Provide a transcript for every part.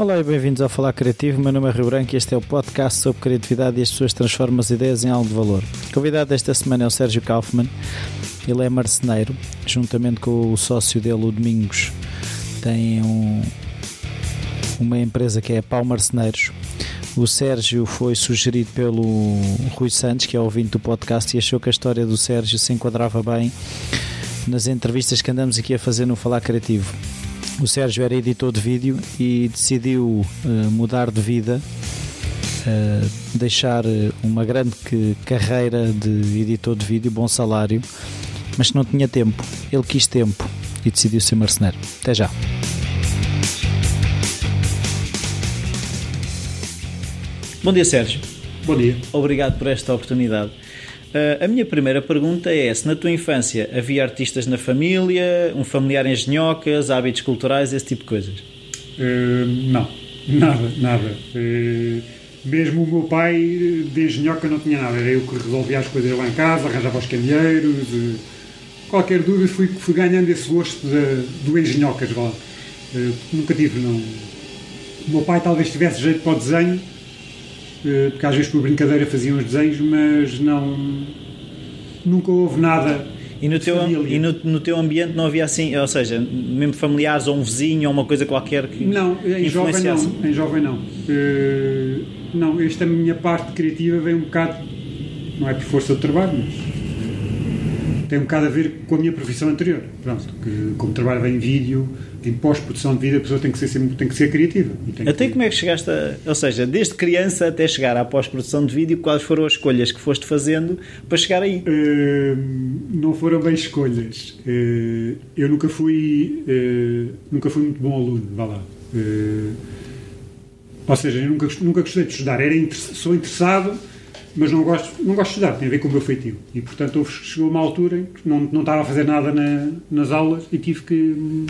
Olá e bem-vindos ao Falar Criativo. Meu nome é Rio Branco e este é o podcast sobre criatividade e as pessoas transformam as ideias em algo de valor. O convidado desta semana é o Sérgio Kaufmann. Ele é marceneiro, juntamente com o sócio dele, o Domingos, tem um, uma empresa que é Pau Marceneiros. O Sérgio foi sugerido pelo Rui Santos, que é ouvinte do podcast, e achou que a história do Sérgio se enquadrava bem nas entrevistas que andamos aqui a fazer no Falar Criativo. O Sérgio era editor de vídeo e decidiu uh, mudar de vida, uh, deixar uma grande que, carreira de editor de vídeo, bom salário, mas não tinha tempo. Ele quis tempo e decidiu ser marceneiro. Até já. Bom dia, Sérgio. Bom dia. Obrigado por esta oportunidade. Uh, a minha primeira pergunta é se na tua infância havia artistas na família, um familiar em genhocas, hábitos culturais, esse tipo de coisas? Uh, não, nada, nada. Uh, mesmo o meu pai de engenhoca não tinha nada, era eu que resolvia as coisas lá em casa, arranjava os candeeiros, qualquer dúvida fui, fui ganhando esse gosto de, do engenhocas lá. nunca tive, não. O meu pai talvez tivesse jeito para o desenho, porque às vezes por brincadeira faziam os desenhos, mas não. Nunca houve nada. E no, teu, e no, no, teu ambiente não havia assim, ou seja, mesmo familiares ou um vizinho ou uma coisa qualquer que. Não, em jovem não. Em jovem não. Uh, não, esta minha parte criativa vem um bocado. Não é por força de trabalho, mas tem um bocado a ver com a minha profissão anterior. Pronto, que como trabalho em vídeo, em pós-produção de vídeo, a pessoa tem que ser, tem que ser criativa. Até que... como é que chegaste a, Ou seja, desde criança até chegar à pós-produção de vídeo, quais foram as escolhas que foste fazendo para chegar aí? Uh, não foram bem escolhas. Uh, eu nunca fui, uh, nunca fui muito bom aluno, vá lá. ou seja, eu nunca, nunca gostei de estudar. Era, sou interessado mas não gosto, não gosto de estudar, tem a ver com o meu feitio. E, portanto, chegou uma altura em que não, não estava a fazer nada na, nas aulas e tive que.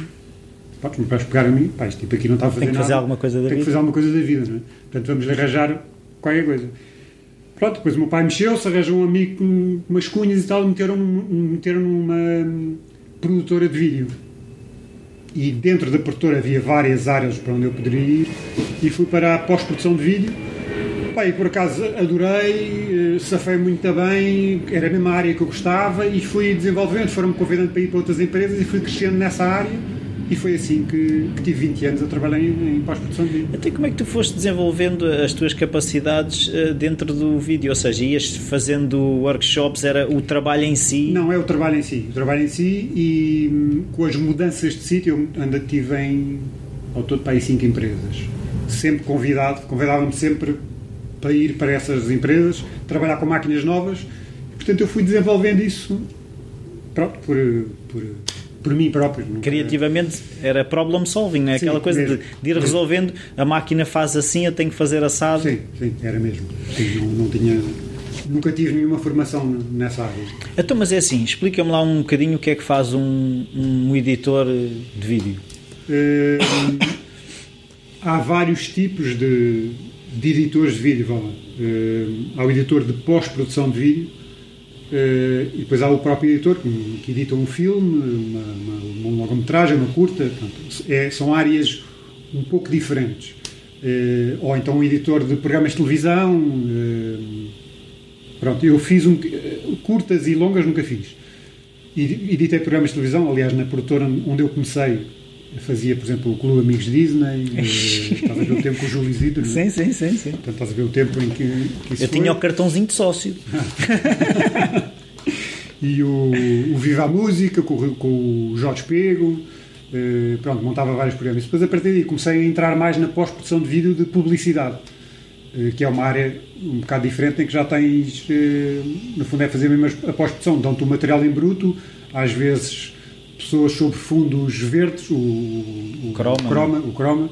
Pá, os meus pais pegaram a mim, pá, este tipo aqui não está a fazer nada. Tem que fazer nada, alguma coisa da tem vida. Tem que fazer alguma coisa da vida, não é? Portanto, vamos arranjar qualquer coisa. Pronto, depois o meu pai mexeu-se, arranjou um amigo com umas cunhas e tal, meteram, meteram numa produtora de vídeo. E dentro da produtora havia várias áreas para onde eu poderia ir e fui para a pós-produção de vídeo E por acaso adorei, eh, safei muito bem, era a mesma área que eu gostava e fui desenvolvendo, foram-me convidando para ir para outras empresas e fui crescendo nessa área e foi assim que, que tive 20 anos a trabalhar em, em pós-produção de vídeo. Até como é que tu foste desenvolvendo as tuas capacidades uh, dentro do vídeo? Ou seja, ias fazendo workshops, era o trabalho em si? Não, é o trabalho em si. O trabalho em si e hum, com as mudanças de sítio, eu ainda tive em, ao todo para aí 5 empresas. Sempre convidado, convidavam-me sempre para ir para essas empresas, trabalhar com máquinas novas. Portanto, eu fui desenvolvendo isso pronto, por, por, por mim próprio. Criativamente era problem solving, não é? Sim, Aquela coisa de, de, ir resolvendo, a máquina faz assim, eu tenho que fazer assado. Sim, sim, era mesmo. Sim, não, não tinha. Nunca tive nenhuma formação nessa área. Então, mas é assim, explica-me lá um bocadinho o que é que faz um, um editor de vídeo. Uh, há vários tipos de, de editores de vídeo, vá lá. Uh, há o editor de pós-produção de vídeo uh, e depois há o próprio editor que, que edita um filme, uma, uma, uma longa-metragem, uma curta. Portanto, é, são áreas um pouco diferentes. Uh, ou então um editor de programas de televisão. pronto, eu fiz um, curtas e longas, nunca fiz. Editei programas de televisão, aliás, na produtora onde eu comecei fazia, por exemplo, o Clube Amigos Disney, eh, estás a ver o tempo com o Júlio Isidro, Sim, sim, sim, sim. Portanto, estás a ver o tempo em que, que isso Eu foi. tinha o cartãozinho de sócio. e o, o Viva a Música, com, com o Jorge Pego, eh, pronto, montava vários programas. Depois, a partir daí, comecei a entrar mais na pós-produção de vídeo de publicidade, eh, que é uma área um bocado diferente, em que já tens, eh, no fundo, é fazer mesmo a pós-produção, dão-te o material em bruto, às vezes pessoas sobre fundos verdes, o, o, croma, o, croma, o croma,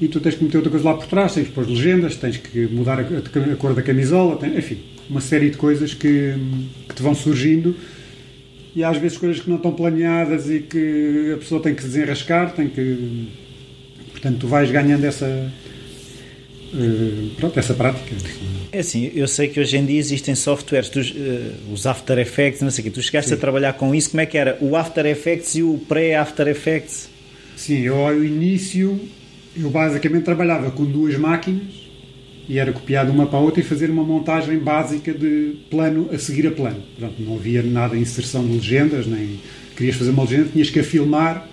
e tu tens que meter outra coisa lá por trás, tens que pôr legendas, tens que mudar a, a, a cor da camisola, tem, enfim, uma série de coisas que, que te vão surgindo e às vezes coisas que não estão planeadas e que a pessoa tem que desenrascar, tem que. Portanto, tu vais ganhando essa. Uh, pronto, essa prática. É assim, eu sei que hoje em dia existem softwares, tu, uh, os After Effects, não sei o quê. Tu chegaste Sim. a trabalhar com isso, como é que era? O After Effects e o pré-After Effects? Sim, eu ao início eu basicamente trabalhava com duas máquinas e era copiar de uma para a outra e fazer uma montagem básica de plano a seguir a plano. Pronto, não havia nada de inserção de legendas, nem querias fazer uma legenda, tinhas que a filmar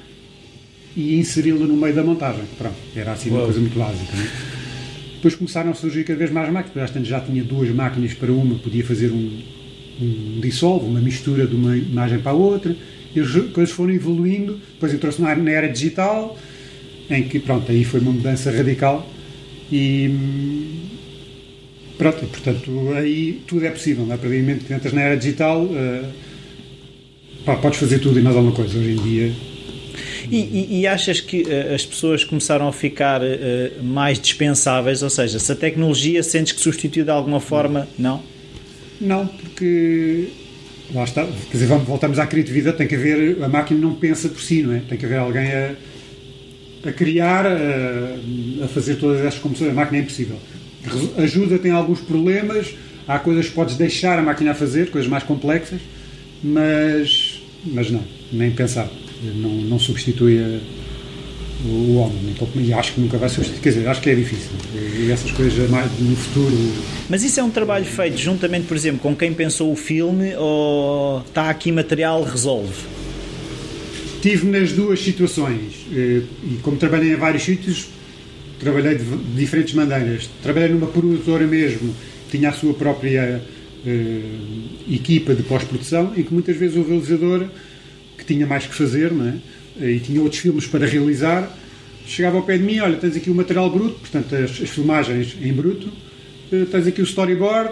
e inseri-la no meio da montagem. Pronto, era assim uma Uau. coisa muito básica. Não é? Depois começaram a surgir cada vez mais máquinas, portanto já tinha duas máquinas para uma, podia fazer um, um dissolve, uma mistura de uma imagem para a outra, e as coisas foram evoluindo, depois entrou-se na, na era digital, em que, pronto, aí foi uma mudança radical, e hum, pronto, portanto, aí tudo é possível, a partir do momento que entras na era digital, eh, pá, podes fazer tudo e mais alguma coisa, hoje em dia, E, e- e achas que eh, as pessoas começaram a ficar eh, mais dispensáveis? Ou seja, se a tecnologia sentes que substituiu de alguma forma, não? Não, porque lá está, quer dizer, vamos, voltamos à criatividade, tem que haver, a máquina não pensa por si, não é? Tem que haver alguém a, a criar, a, a fazer todas essas composições, a máquina é impossível. Ajuda, tem alguns problemas, há coisas que podes deixar a máquina a fazer, coisas mais complexas, mas, mas não, nem pensar, não, não substitui a- o, homem, nem pouco- e acho que nunca vai substituir, quer dizer, acho que é difícil, e essas coisas mais no futuro. Mas isso é um trabalho feito juntamente, por exemplo, com quem pensou o filme ou está aqui material, resolve? Tive nas duas situações. Eh, e como trabalhei em vários sítios, trabalhei de diferentes maneiras. Trabalhei numa produtora mesmo, que tinha a sua própria eh, equipa de pós-produção, em que muitas vezes o realizador, que tinha mais que fazer, não é? E tinha outros filmes para realizar, chegava ao pé de mim, olha, tens aqui o material bruto, portanto as, as filmagens em bruto, eh, tens aqui o storyboard,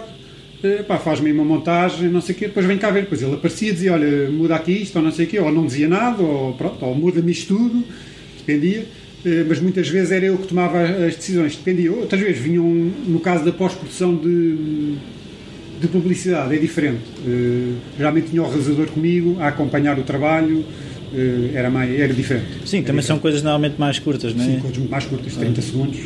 eh, pá, faz-me uma montagem, não sei o quê, depois vem cá ver. Depois ele aparecia e dizia, olha, muda aqui isto, ou não sei o quê, ou não dizia nada, ou pronto, ou muda-me isto tudo, dependia. Eh, Mas muitas vezes era eu que tomava as decisões, dependia. Outras vezes vinham, no caso da pós-produção de, de publicidade, é diferente. Eh, geralmente tinha o realizador comigo a acompanhar o trabalho, eh, era, mais, era diferente. Sim, Era também são diferente. coisas normalmente mais curtas, não Sim, é? coisas muito mais curtas, 30 segundos.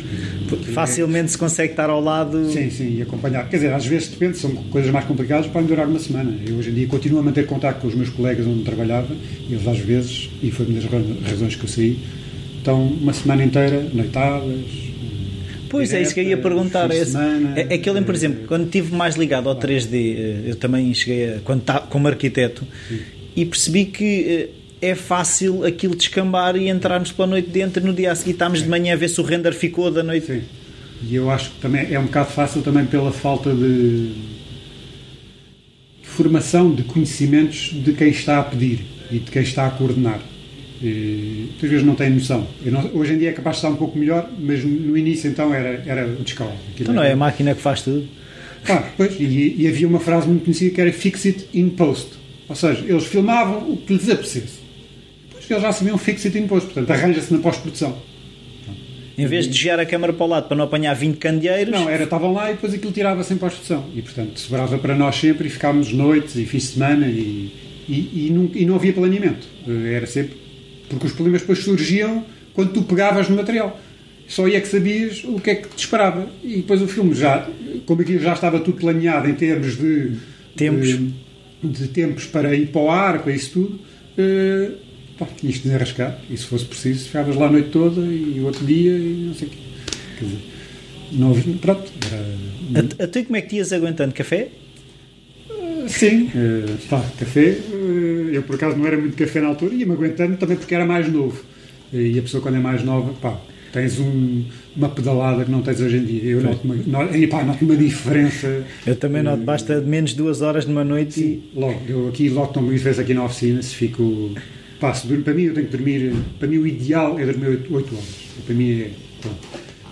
Facilmente se consegue estar ao lado. Sim, sim, e acompanhar. Quer dizer, às vezes depende, são coisas mais complicadas, podem durar uma semana. Eu hoje em dia continuo a manter contato com os meus colegas onde trabalhava, e eles às vezes, e foi uma das ra- razões que eu saí, estão uma semana inteira, noitadas. Pois é, isso que eu ia perguntar. Esse, semana, é, é que eu lembro, por eh, exemplo, quando estive mais ligado ao 3D, eh, eu também cheguei a, quando tá, como arquiteto e percebi que eh, é fácil aquilo descambar e entrarmos pela noite dentro no dia a seguir estamos de manhã a ver se o render ficou da noite. Sim. E eu acho que também é um bocado fácil também pela falta de formação de conhecimentos de quem está a pedir e de quem está a coordenar. E, muitas vezes não tem noção. Não- hoje em dia é capaz de estar um pouco melhor, mas no início então era, era o descalço. Então não é a máquina que faz tudo. Pá, pois, e, e havia uma frase muito conhecida que era fix it in post. Ou seja, eles filmavam o que lhes apetecesse. Depois eles já sabiam fix it in post, portanto arranja-se na pós-produção. Em vez de desviar a câmara para o lado para não apanhar 20 candeeiros, Não, era, estavam lá e depois aquilo tirava-se em pós-produção. E portanto sobrava para nós sempre e ficávamos noites e fins de semana e, e, e não, e não havia planeamento. Eh, Era sempre. Porque os problemas depois surgiam quando tu pegavas no material. Só aí é que sabias o que é que te esperava. E depois o filme já, como aquilo já estava tudo planeado em termos de Tempos. de, de tempos para ir para o ar, para isso tudo, eh, pá, tinhas de desenrascar. E se fosse preciso, ficavas lá a noite toda e o outro dia e não sei o quê. Quer dizer, não pronto, era, a, a tu como é que te ias aguentando café? Sim, eh, pá, café. eh, eu por acaso não era muito café na altura, ia-me aguentando também porque era mais novo. E a pessoa quando é mais nova, pá, tens um- uma pedalada que não tens hoje em dia. Eu noto uma, no- e, pá, noto uma diferença. Eu também noto, basta menos duas horas numa noite Sim, logo, eu aqui logo tomo uma diferença aqui na oficina, se fico. Pá, se durmo, para mim eu tenho que dormir. Para mim o ideal é dormir 8, horas. Para mim é. Pronto.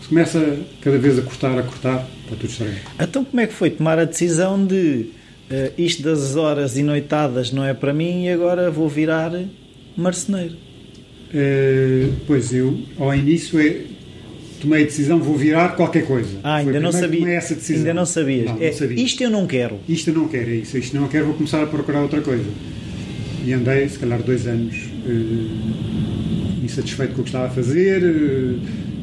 Se começa cada vez a cortar, a cortar, está tudo estranho. e... Então como é que foi tomar a decisão de eh, isto das horas e noitadas não é para mim e agora vou virar marceneiro? Eh, pois eu, ao início, é, tomei a decisão, vou virar qualquer coisa. Ah, ainda não sabia. tomei essa decisão. Ainda não sabias. Não, não É, sabia. Isto eu não quero. Isto eu não quero, é isso. Isto não quero, vou começar a procurar outra coisa. E andei, se calhar, dois anos eh, insatisfeito com o que estava a fazer,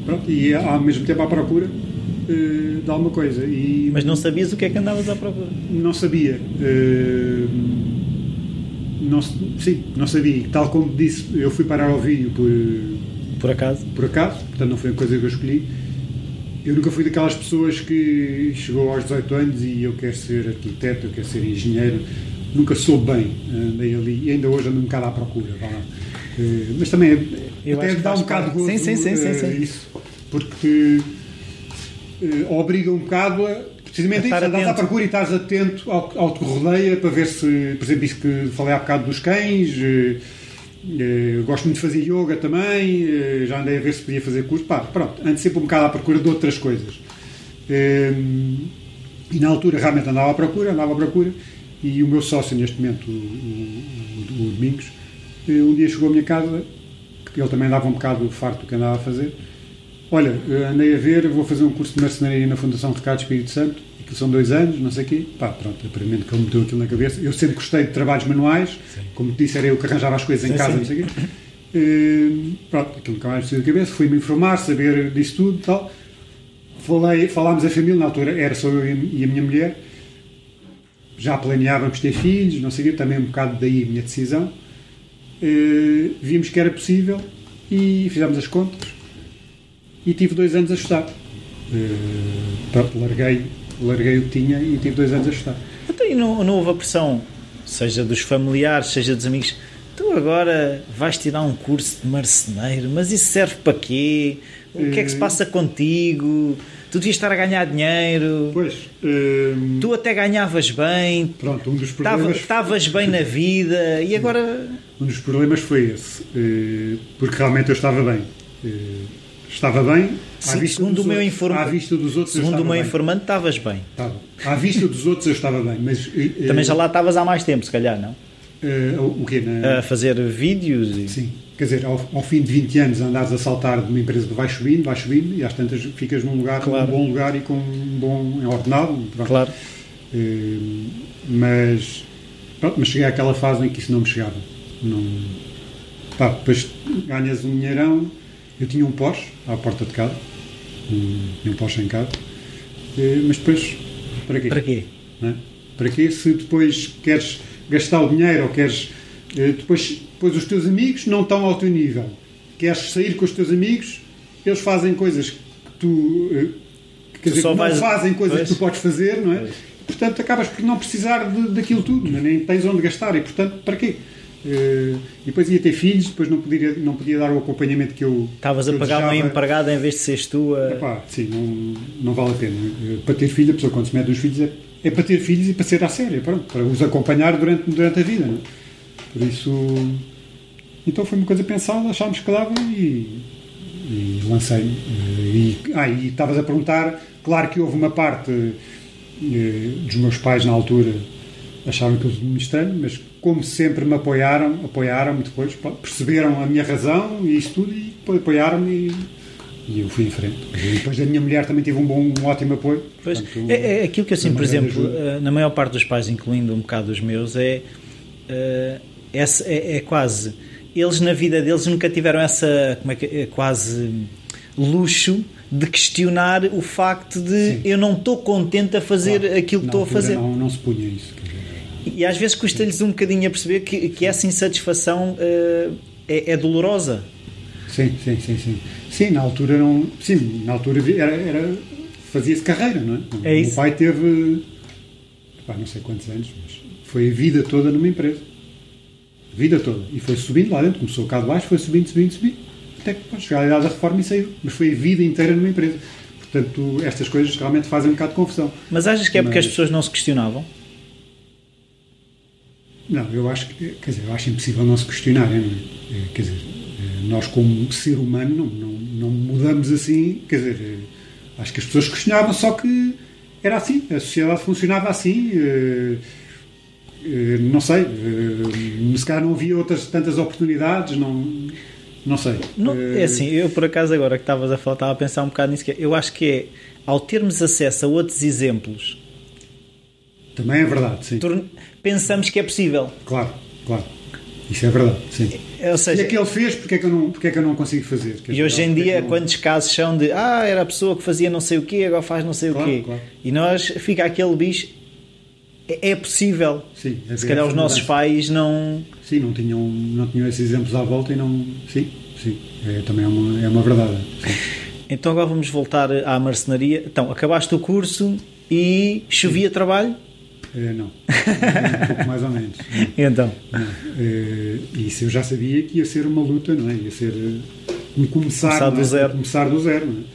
pronto, e ao mesmo tempo à procura eh, de alguma coisa. E Mas não sabias o que é que andavas à procura. não sabia. eh, não, sim, não sabia. Tal como disse, eu fui parar ao vídeo por, Por acaso? Por acaso, portanto não foi uma coisa que eu escolhi. Eu nunca fui daquelas pessoas que chegou aos 18 anos e eu quero ser arquiteto, eu quero ser engenheiro. Nunca soube bem, andei ali e ainda hoje ando um bocado à procura. Eh, mas também Eu até acho dá um bocado gozo Sim, sim, sim, sim, sim. isso, porque eh, obriga um bocado a precisamente A isso, andares à procura e estás atento ao, ao que te rodeia para ver se, por exemplo, isso que falei há bocado dos cães. eh, eh, gosto muito de fazer yoga também, já andei a ver se podia fazer curso. Pá, pronto, ando sempre um bocado à procura de outras coisas. E na altura realmente andava à procura, andava à procura, e o meu sócio neste momento, o, o- o Domingos, um dia chegou à minha casa, que ele também andava um bocado farto do que andava a fazer. Olha, eh, andei a ver, vou fazer um curso de marcenaria na Fundação Ricardo Espírito Santo, aquilo são dois anos, não sei o quê. Pá, pronto, aparentemente que ele meteu aquilo na cabeça. Eu sempre gostei de trabalhos manuais, como te disse, era eu que arranjava as coisas em Sim, casa, sim. não sei o quê. Eh, pronto, aquilo nunca mais me da cabeça, fui-me informar, saber disso tudo e tal. Falei, falámos a família, na altura era só eu e a minha mulher. Já planeávamos ter filhos, não sei o quê, também um bocado daí a minha decisão. Eh, vimos que era possível e fizemos as contas e tive dois anos a estudar. Pronto, larguei, larguei o que tinha e tive dois anos a estudar. Então, e não, não houve a pressão, seja dos familiares, seja dos amigos, tu agora vais tirar um curso de marceneiro, mas isso serve para quê? O que é que se Eh, passa contigo? Tu devias estar a ganhar dinheiro, Pois, eh, tu até ganhavas bem, pronto, um dos problemas, estavas bem na vida e agora. um dos problemas foi esse, porque realmente eu estava bem. Estava bem, Sim, vista segundo o meu outros- informa- à vista dos outros Segundo o meu bem. informante, estavas bem. Estava. À vista dos outros eu estava bem, mas eh, Também já lá estavas há mais tempo, se calhar, não? eh, o quê? Na, A fazer vídeos e. Sim, quer dizer, ao, ao fim de 20 anos andares a saltar de uma empresa que vai subindo, vai subindo e às tantas ficas num lugar, Claro. num bom lugar e com um bom ordenado. pronto. Claro. Eh, mas, pronto, mas cheguei àquela fase em que isso não me chegava. Não, pá, depois ganhas um dinheirão. Eu tinha um Porsche à porta de casa, um, um Porsche em casa, Eh, mas depois, para quê? Para quê? é? Para quê? Se depois queres gastar o dinheiro ou queres. eh, Depois, depois os teus amigos não estão ao teu nível. Queres sair com os teus amigos, eles fazem coisas que tu. eh, Quer Tu dizer, não vais- fazem coisas Pois. que tu podes fazer, não é? Pois. Portanto, acabas por não precisar de, daquilo tudo, é? nem tens onde gastar. E, portanto, para quê? Eh, e depois ia ter filhos, depois não podia, não podia dar o acompanhamento que eu. Estavas a pagar uma empregada em vez de seres tu a. Epá, sim, não, não vale a pena. Eh, Para ter filho, a pessoa quando se mete nos filhos é, é para ter filhos e para ser à séria, pronto, para os acompanhar durante, durante a vida. Não é? Por isso. Então foi uma coisa pensada, achámos que dava e, e lancei-me. Eh, E, ah, e estavas a perguntar, claro que houve uma parte dos meus pais na altura acharam que eu muito estranho, mas como sempre me apoiaram, apoiaram-me depois, perceberam a minha razão e isso tudo e depois apoiaram-me e, e eu fui em frente. E depois a minha mulher também teve um bom, um ótimo apoio. Pois, portanto, é, é aquilo que eu sinto, por exemplo, ajuda. eh, na maior parte dos pais, incluindo um bocado os meus, é, essa- é, é quase. Eles na vida deles nunca tiveram essa. Como é que é? Quase luxo de questionar o facto de Sim. eu não estou contente a fazer Claro, aquilo que estou a fazer. Não, não se punha isso. E às vezes custa-lhes um bocadinho a perceber que, que essa insatisfação eh, é, é dolorosa. Sim, sim, sim, sim. Sim, na altura não. Sim, na altura era, era- fazia-se carreira, não é? É o isso. meu pai teve pá, não sei quantos anos, mas foi a vida toda numa empresa. A vida toda. E foi subindo lá dentro, começou cá de baixo, foi subindo, subindo, subindo, até que pá, chegou à idade da reforma e saiu. Mas foi a vida inteira numa empresa. Portanto, estas coisas realmente fazem um bocado de confusão. Mas achas que é porque Mas- as pessoas não se questionavam? Não, eu acho que, quer dizer, eu acho impossível não se questionarem, não é? Eh, Quer dizer, nós como ser humano não, não, não mudamos assim, quer dizer, acho que as pessoas questionavam, só que era assim, a sociedade funcionava assim, não sei, se calhar não havia outras tantas oportunidades, não, não sei. Não, é assim, eu por acaso agora que estavas a falar, estava a pensar um bocado nisso, que é, eu acho que é, ao termos acesso a outros exemplos, Também é verdade, sim, pensamos que é possível. claro, claro, isso é verdade, sim. Ou E seja, é que ele fez, porque é que eu não, porque é que eu não consigo fazer? E hoje em porque é dia, não- quantos casos são de ah, era a pessoa que fazia não sei o quê, agora faz não sei Claro, o quê. claro. E nós fica aquele bicho. É, é possível. Sim, Se haver calhar os nossos pais não. Sim, não tinham, não tinham esses exemplos à volta e não. Sim, sim. É, também é uma, é uma verdade. Sim. Então agora vamos voltar à marcenaria. Então, acabaste o curso e chovia trabalho? É, não. um pouco mais ou menos. Então? Não. É, isso eu já sabia que ia ser uma luta, não é? Ia ser um começar, começar do é? zero. Começar do zero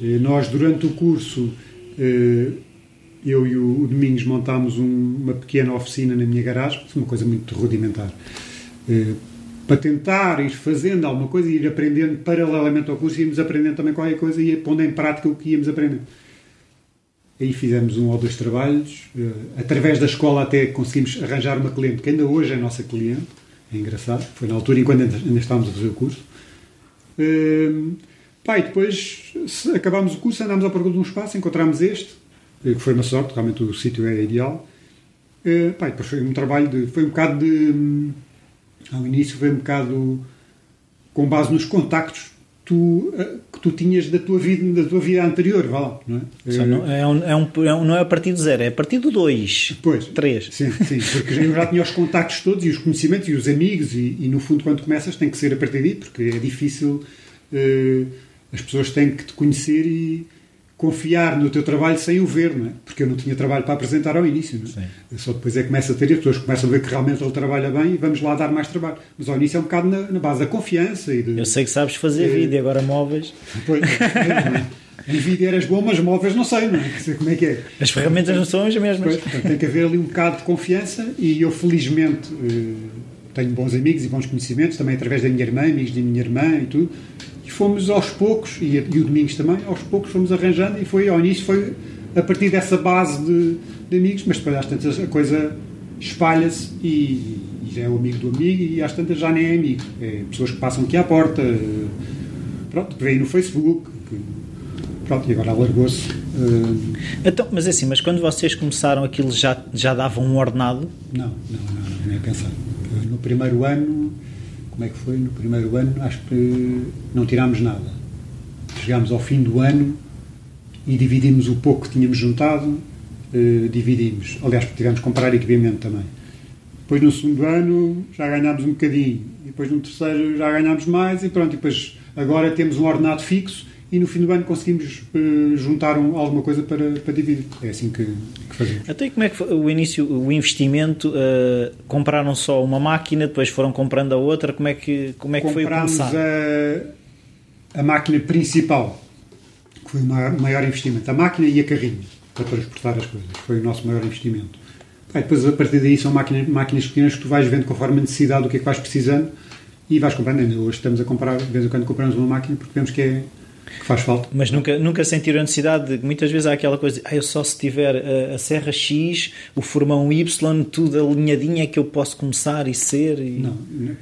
é? Nós, durante o curso, eu e o Domingos montámos um, uma pequena oficina na minha garagem, uma coisa muito rudimentar, para tentar ir fazendo alguma coisa e ir aprendendo paralelamente ao curso, íamos aprendendo também qualquer coisa e pondo em prática o que íamos aprendendo. Aí fizemos um ou dois trabalhos. Através da escola até conseguimos arranjar uma cliente que ainda hoje é nossa cliente. É engraçado. Foi na altura enquanto ainda estávamos a fazer o curso. Uh, pá, e depois acabámos o curso, andámos à procura de um espaço, encontramos este, que foi uma sorte, realmente o sítio é ideal. Uh, pá, depois foi um trabalho de. Foi um bocado de. Ao início foi um bocado com base nos contactos tu, que tu tinhas da tua vida, da tua vida anterior, vá lá, não é? Não é, um, é, um, é um, não é a partir do zero, é a partir do 2, pois, 3. Sim, sim, porque eu já tinha os contactos todos e os conhecimentos e os amigos e, e, no fundo quando começas tem que ser a partir daí, porque é difícil, uh, as pessoas têm que te conhecer e confiar no teu trabalho sem o ver, não é? Porque eu não tinha trabalho para apresentar ao início, não é? Só depois é que começa a ter, as pessoas começam a ver que realmente ele trabalha bem e vamos lá dar mais trabalho. Mas ao início é um bocado na, na base da confiança e de, Eu sei que sabes fazer é, vídeo, agora móveis... Pois, é, em vídeo eras bom, mas móveis não sei, não é? Sei como é que é. As ferramentas não são as mesmas. Pois, tem que haver ali um bocado de confiança e eu felizmente tenho bons amigos e bons conhecimentos, também através da minha irmã, amigos da minha irmã e tudo, fomos aos poucos, e, e, o Domingos também, aos poucos fomos arranjando, e foi ao início foi a partir dessa base de, de amigos, mas depois às tantas a coisa espalha-se e, e, já é o amigo do amigo, e às tantas já nem é amigo. É pessoas que passam aqui à porta, pronto, que vêm no Facebook, pronto, e agora alargou-se. Uh... Então, mas é assim, mas quando vocês começaram aquilo já, já davam um ordenado? Não, não, não, não, nem a pensar. No primeiro ano como é que foi? No primeiro ano, acho que não tirámos nada. Chegámos ao fim do ano e dividimos o pouco que tínhamos juntado, eh, dividimos. Aliás, tivemos que comprar equipamento também. Depois, no segundo ano, já ganhámos um bocadinho. E depois, no terceiro, já ganhámos mais. E pronto, e depois, agora temos um ordenado fixo e no fim do ano conseguimos uh, juntar um, alguma coisa para, para dividir. É assim que, que fazemos. Até como é que foi o início, o investimento? Uh, compraram só uma máquina, depois foram comprando a outra. Como é que, como é que foi o começar? A, a máquina principal, que foi o maior, maior investimento. A máquina e a carrinha, para transportar as coisas. Foi o nosso maior investimento. Aí, depois, a partir daí, são máquinas, máquinas pequenas que tu vais vendo conforme a necessidade do que é que vais precisando e vais comprando. Hoje estamos a comprar, de vez em quando compramos uma máquina porque vemos que é que faz falta. Mas nunca, nunca sentiram a necessidade de. Muitas vezes há aquela coisa, ah, eu só se tiver a, a Serra X, o formão Y, tudo alinhadinho é que eu posso começar e ser. E... Não, não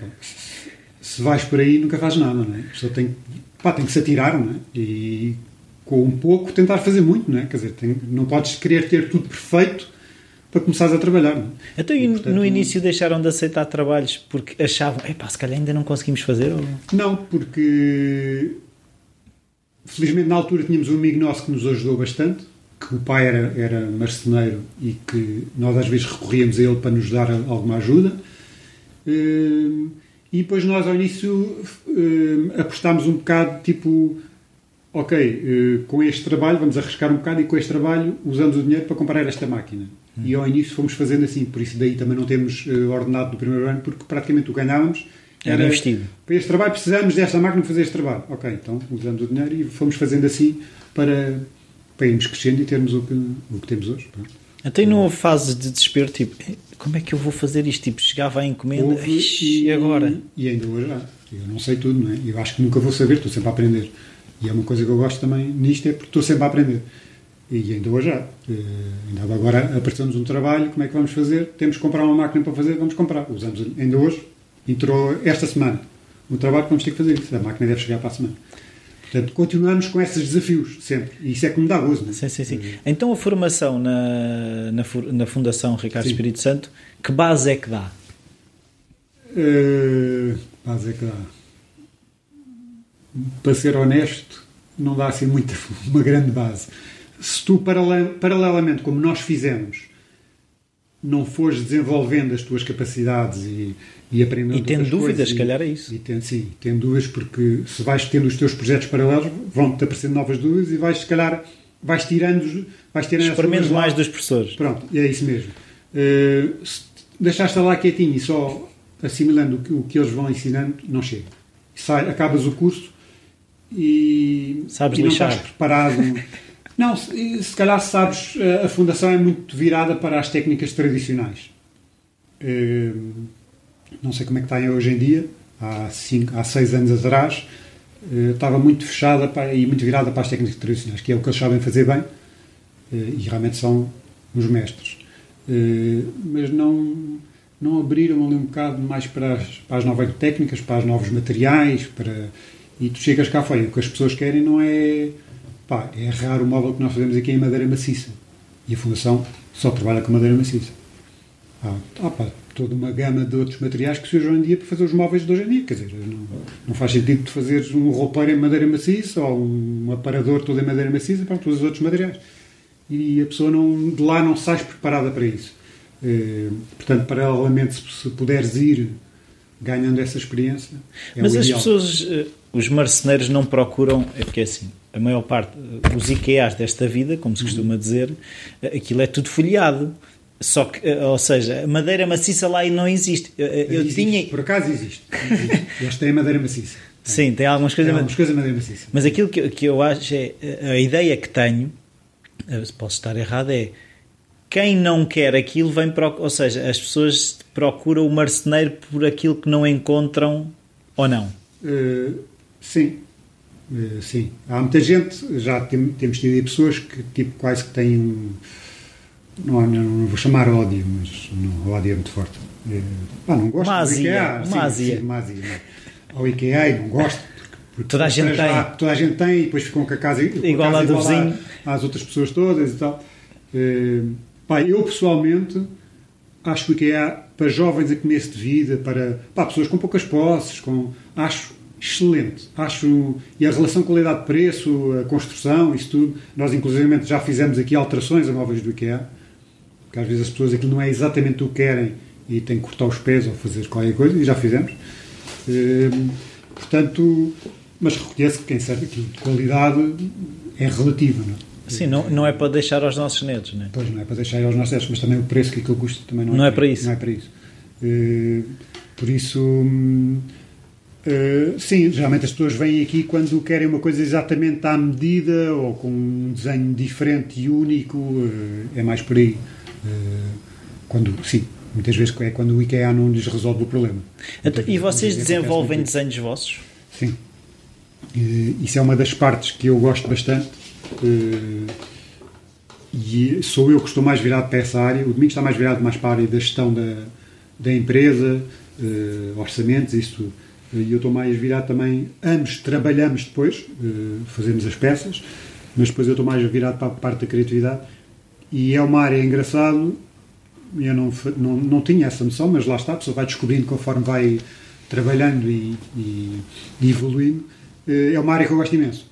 se vais por aí nunca faz nada, não é? A pessoa tem, pá, tem que se atirar, não é? E com um pouco tentar fazer muito, não é? Quer dizer, tem, não podes querer ter tudo perfeito para começares a trabalhar. Não é? Então, e, portanto, no início deixaram de aceitar trabalhos porque achavam, epá, se calhar ainda não conseguimos fazer? Ou... Não, porque Felizmente, na altura, tínhamos um amigo nosso que nos ajudou bastante, que o pai era, era marceneiro e que nós às vezes recorríamos a ele para nos dar alguma ajuda. Hum, e depois nós, ao início, hum, apostámos um bocado, tipo, ok, hum, com este trabalho vamos arriscar um bocado e com este trabalho usamos o dinheiro para comprar esta máquina. Hum. E ao início fomos fazendo assim, por isso daí também não temos ordenado do primeiro ano, porque praticamente o ganhávamos era, era investido. Para este trabalho precisamos desta máquina para fazer este trabalho. Ok, então usamos o dinheiro e fomos fazendo assim para, para irmos crescendo e termos o que, o que temos hoje. Até não houve fase de desespero, tipo, como é que eu vou fazer isto? Tipo, chegava à encomenda Ixi, e agora? E ainda hoje há. Eu não sei tudo, não é? Eu acho que nunca vou saber, estou sempre a aprender. E é uma coisa que eu gosto também nisto, é porque estou sempre a aprender. E ainda hoje há. Uh, ainda agora aparecemos um trabalho, como é que vamos fazer? Temos que comprar uma máquina para fazer, vamos comprar. Usamos ainda hoje, entrou esta semana. O trabalho que vamos ter que fazer. A máquina deve chegar para a semana. Portanto, continuamos com esses desafios sempre. E isso é que me dá gozo. Não é? Sim, sim, sim. Então, a formação na, na, na Fundação Ricardo sim. Espírito Santo, que base é que dá? Uh, base é que dá? Para ser honesto, não dá assim muito, uma grande base. Se tu, paralelamente, como nós fizemos, não fores desenvolvendo as tuas capacidades e, e aprendendo E tendo dúvidas, se calhar é isso. E, tendo, sim, tendo dúvidas, porque se vais tendo os teus projetos paralelos, vão-te aparecendo novas dúvidas e vais, se calhar, vais tirando, vais tirando lá. mais dos professores. Pronto, é isso mesmo. Uh, se deixaste lá quietinho e só assimilando o que, o que eles vão ensinando, não chega. Sai, acabas o curso e, Sabes e não lixar. estás preparado. não, se, se calhar sabes, a a fundação é muito virada para as técnicas tradicionais. Uh, não sei como é que está hoje em dia, há, cinco, há seis anos atrás, uh, estava muito fechada para, e muito virada para as técnicas tradicionais, que é o que eles sabem fazer bem uh, e realmente são os mestres. Uh, mas não, não abriram ali um bocado mais para as, para as novas técnicas, para os novos materiais, para, e tu chegas cá fora, o que as pessoas querem não é. Pá, é raro o móvel que nós fazemos aqui em madeira maciça. E a Fundação só trabalha com madeira maciça. Há ah, pá, toda uma gama de outros materiais que se usam hoje em dia para fazer os móveis de hoje em dia. Quer dizer, não, não faz sentido tu fazeres um roupeiro em madeira maciça ou um aparador todo em madeira maciça para todos os outros materiais. E a pessoa não, de lá não sai preparada para isso. Eh, portanto, paralelamente, se, se puderes ir ganhando essa experiência. É Mas as ideal. pessoas, eh, os marceneiros não procuram, é porque é assim, a maior parte, eh, os IKEAs desta vida, como se costuma dizer, aquilo é tudo folheado. Só que, eh, ou seja, madeira maciça lá e não existe. Eh, Eu Existe, tinha. Por acaso existe. existe. Eles têm madeira maciça. Sim, tem algumas Tem coisas. algumas coisas madeira maciça. Mas aquilo que, que eu acho é. A ideia que tenho, eh, posso estar errado, é. Quem não quer aquilo vem para. Ou seja, as pessoas procuram o marceneiro por aquilo que não encontram ou não. Uh, sim. Uh, sim. Há muita gente, já tem- temos tido aí pessoas que tipo, quase que têm um. Não, não, não vou chamar ódio, mas não, ódio é muito forte. Uh, pá, não gosto Uma do IKEA. uma azia. Sim, uma azia. não. Ao IKEA e não gosto. porque- porque Toda a gente tem. Toda a gente tem e depois ficam com a casa Igual à do igual à- vizinho. às outras pessoas todas e tal. Uh, pá, eu pessoalmente acho que o IKEA para jovens a começo de vida, para pá, pessoas com poucas posses, com, acho excelente. Acho, e a relação qualidade-preço, a construção, isso tudo. Nós, inclusive, já fizemos aqui alterações a móveis do IKEA, porque às vezes as pessoas aquilo não é exatamente o que querem e têm que cortar os pés ou fazer qualquer coisa, e já fizemos. Hum, portanto, mas reconheço que quem serve aquilo de qualidade é relativo, não é? Sim, não, não é para deixar aos nossos netos, né? Pois não é para deixar aos nossos testes, mas também o preço que aquilo custa também não, Não é para isso. Não é para isso. Eh, por isso, eh, sim, geralmente as pessoas vêm aqui quando querem uma coisa exatamente à medida ou com um desenho diferente e único, eh, é mais por aí. Eh, quando, sim, muitas vezes é quando o IKEA não lhes resolve o problema. Então, e vocês Acontece desenvolvem desenhos vossos? Sim. Eh, Isso é uma das partes que eu gosto bastante. Eh, E sou eu que estou mais virado para essa área. O Domingos está mais virado mais para a área da gestão da, da empresa, orçamentos, isso. E eu estou mais virado também. Ambos trabalhamos depois, fazemos as peças, mas depois eu estou mais virado para a parte da criatividade. E é uma área engraçado. Eu não, não, não tinha essa noção, mas lá está, a pessoa vai descobrindo conforme vai trabalhando e, e- e evoluindo. Eh, É uma área que eu gosto imenso.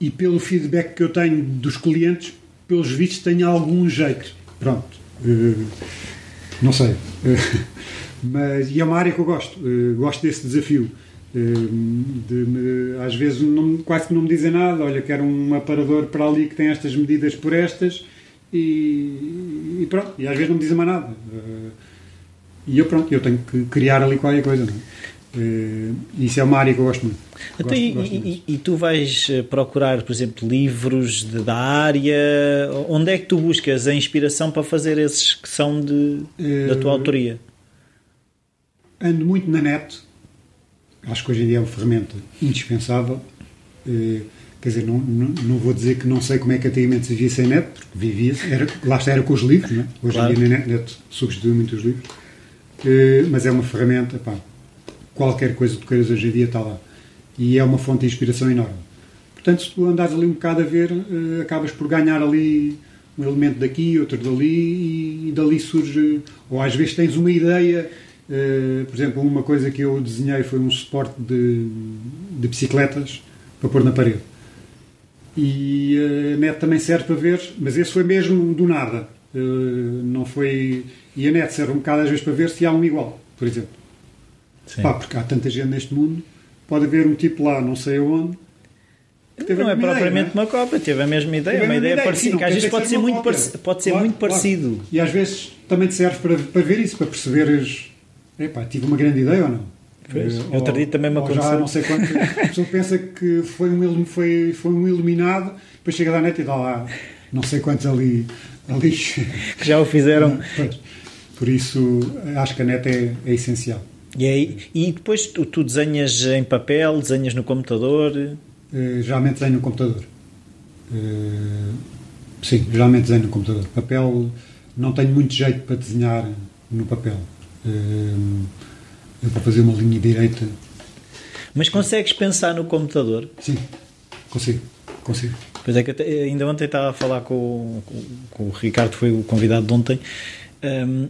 E pelo feedback que eu tenho dos clientes, pelos vistos, tenho algum jeito. Pronto. Eh, não sei. Eh, mas, e é uma área que eu gosto. Gosto desse desafio. De às vezes não- quase que não me dizem nada. Olha, quero um aparador para ali que tem estas medidas por estas. E, e pronto. E às vezes não me dizem mais nada. Eh, e eu pronto, eu tenho que criar ali qualquer coisa. Não é? Eh, isso é uma área que eu gosto muito. Então, Gosto- e, gosto e- e tu vais eh, procurar, por exemplo, livros de- da área? Onde é que tu buscas a inspiração para fazer esses que são de, da tua autoria? ando muito na net. Acho que hoje em dia é uma ferramenta indispensável. Eh, quer dizer, não, não, não vou dizer que não sei como é que antigamente se vivia sem net, porque vivia-se, era, lá está, era com os livros, não é? Hoje Claro. em dia na net, net substitui muito os livros. Eh, mas é uma ferramenta, pá, qualquer coisa que tu queiras hoje em dia está lá. E é uma fonte de inspiração enorme. Portanto, se tu andares ali um bocado a ver, eh, acabas por ganhar ali um elemento daqui, outro dali, e, e dali surge. Ou às vezes tens uma ideia. eh, por exemplo, uma coisa que eu desenhei foi um suporte de, de bicicletas para pôr na parede. E a net também serve para ver, mas esse foi mesmo do nada. Uh, não foi. E a net serve um bocado às vezes para ver se há um igual, por exemplo. Pá, porque há tanta gente neste mundo, pode haver um tipo lá, não sei aonde. não é propriamente ideia, uma cópia, teve a mesma ideia, teve uma ideia, ideia parecida, que às vezes pode ser, muito, pode ser claro, muito claro. parecido. E às vezes também te serve para, para ver isso, para perceberes, epá, tive uma grande ideia ou não? Pois, ou, outro dia também me aconteceu. Já não sei quanto. A pessoa pensa que foi um, foi, foi um iluminado, depois chega da net e dá lá não sei quantos ali, ali que já o fizeram. Por isso, acho que a net é, é essencial. E, aí, e depois tu, tu, desenhas em papel, desenhas no computador? Uh, geralmente desenho no computador. Uh, sim, geralmente desenho no computador. Papel, não tenho muito jeito para desenhar no papel. Uh, eu para fazer uma linha direita. Mas consegues pensar no computador? Sim, consigo. consigo. Pois é que até, ainda ontem estava a falar com, com, com, o Ricardo, foi o convidado de ontem, um,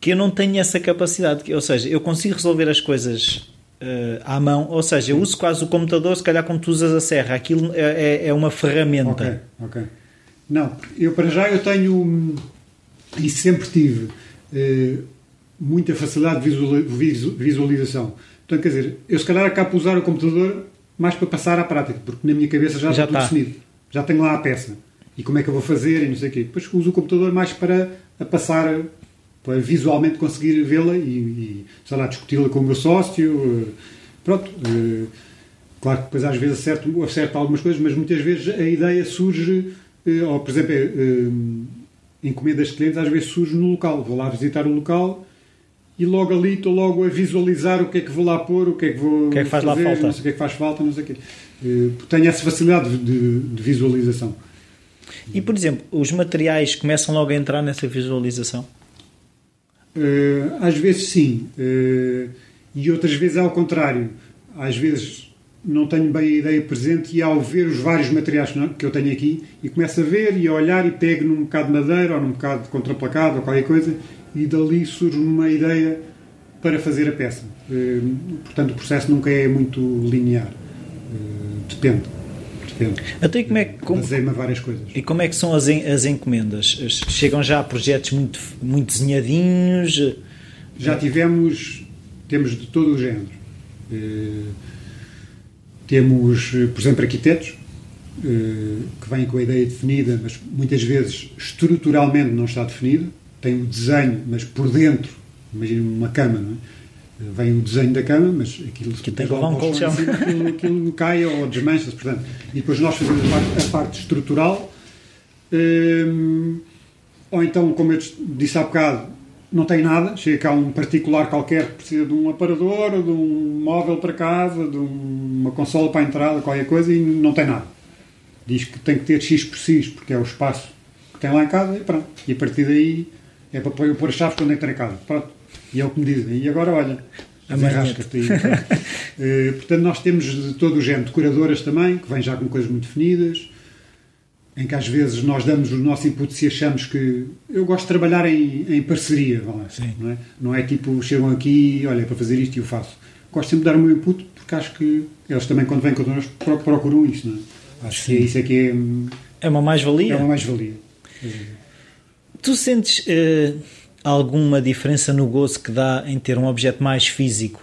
que eu não tenho essa capacidade. Ou seja, eu consigo resolver as coisas uh, à mão, ou seja, eu uso quase o computador, se calhar como tu usas a serra, aquilo é, é, é uma ferramenta. Ok, ok. Não, eu para já eu tenho e sempre tive uh, muita facilidade de visualização. Portanto, quer dizer, eu se calhar acabo por usar o computador mais para passar à prática, porque na minha cabeça já, já está tudo definido. Já tenho lá a peça. E como é que eu vou fazer e não sei o quê. Depois uso o computador mais para passar, para visualmente conseguir vê-la e, e, sei lá, discuti-la com o meu sócio. Pronto. Eh, claro que depois às vezes acerto, acerto algumas coisas, mas muitas vezes a ideia surge, eh, ou por exemplo, eh, encomendas de clientes às vezes surge no local. Vou lá visitar o local e logo ali estou logo a visualizar o que é que vou lá pôr, o que é que vou o que é que faz fazer, lá falta. não sei o que é que faz falta, não sei o quê. Uh, tenho essa facilidade de, de, visualização. E, por exemplo, os materiais começam logo a entrar nessa visualização? Uh, às vezes sim. Uh, e outras vezes ao contrário. Às vezes não tenho bem a ideia presente e ao ver os vários materiais que eu tenho aqui e começo a ver e a olhar e pego num bocado de madeira ou num bocado de contraplacado ou qualquer coisa e dali surge uma ideia para fazer a peça. Eh, portanto, o processo nunca é muito linear. Eh, depende. Depende. Até como é que, como, várias coisas. E como é que são as, as encomendas? Chegam já a projetos muito, muito desenhadinhos? Já tivemos, temos de todo o género. Eh, temos, por exemplo, arquitetos que vêm com a ideia definida, mas muitas vezes estruturalmente não está definido tem o desenho, mas por dentro, imagina uma cama, não é? Vem o desenho da cama, mas aquilo que tem levar um colchão. Aquilo, aquilo cai ou desmancha-se, portanto. E depois nós fazemos a parte, a parte estrutural. Hum, ou então, como eu disse há bocado, não tem nada, chega cá um particular qualquer que precisa de um aparador, de um móvel para casa, de uma consola para a entrada, qualquer coisa, e não tem nada. Diz que tem que ter X por X, porque é o espaço que tem lá em casa, e pronto. E a partir daí é para pôr as chaves quando entro em casa. Pronto. E é o que me dizem. E agora, olha, desenrasca-te aí. uh, portanto, nós temos de todo o género. Decoradoras também, que vêm já com coisas muito definidas, em que às vezes nós damos o nosso input se achamos que. Eu gosto de trabalhar em, em parceria, assim, não é? Não é tipo, chegam aqui, olha, é para fazer isto e eu faço. Gosto sempre de dar o meu input, porque acho que eles também, quando vêm connosco, procuram isso, não é? Acho Sim. que é isso é que é. É uma mais-valia. É uma mais-valia. Tu sentes uh, alguma diferença no gozo que dá em ter um objeto mais físico,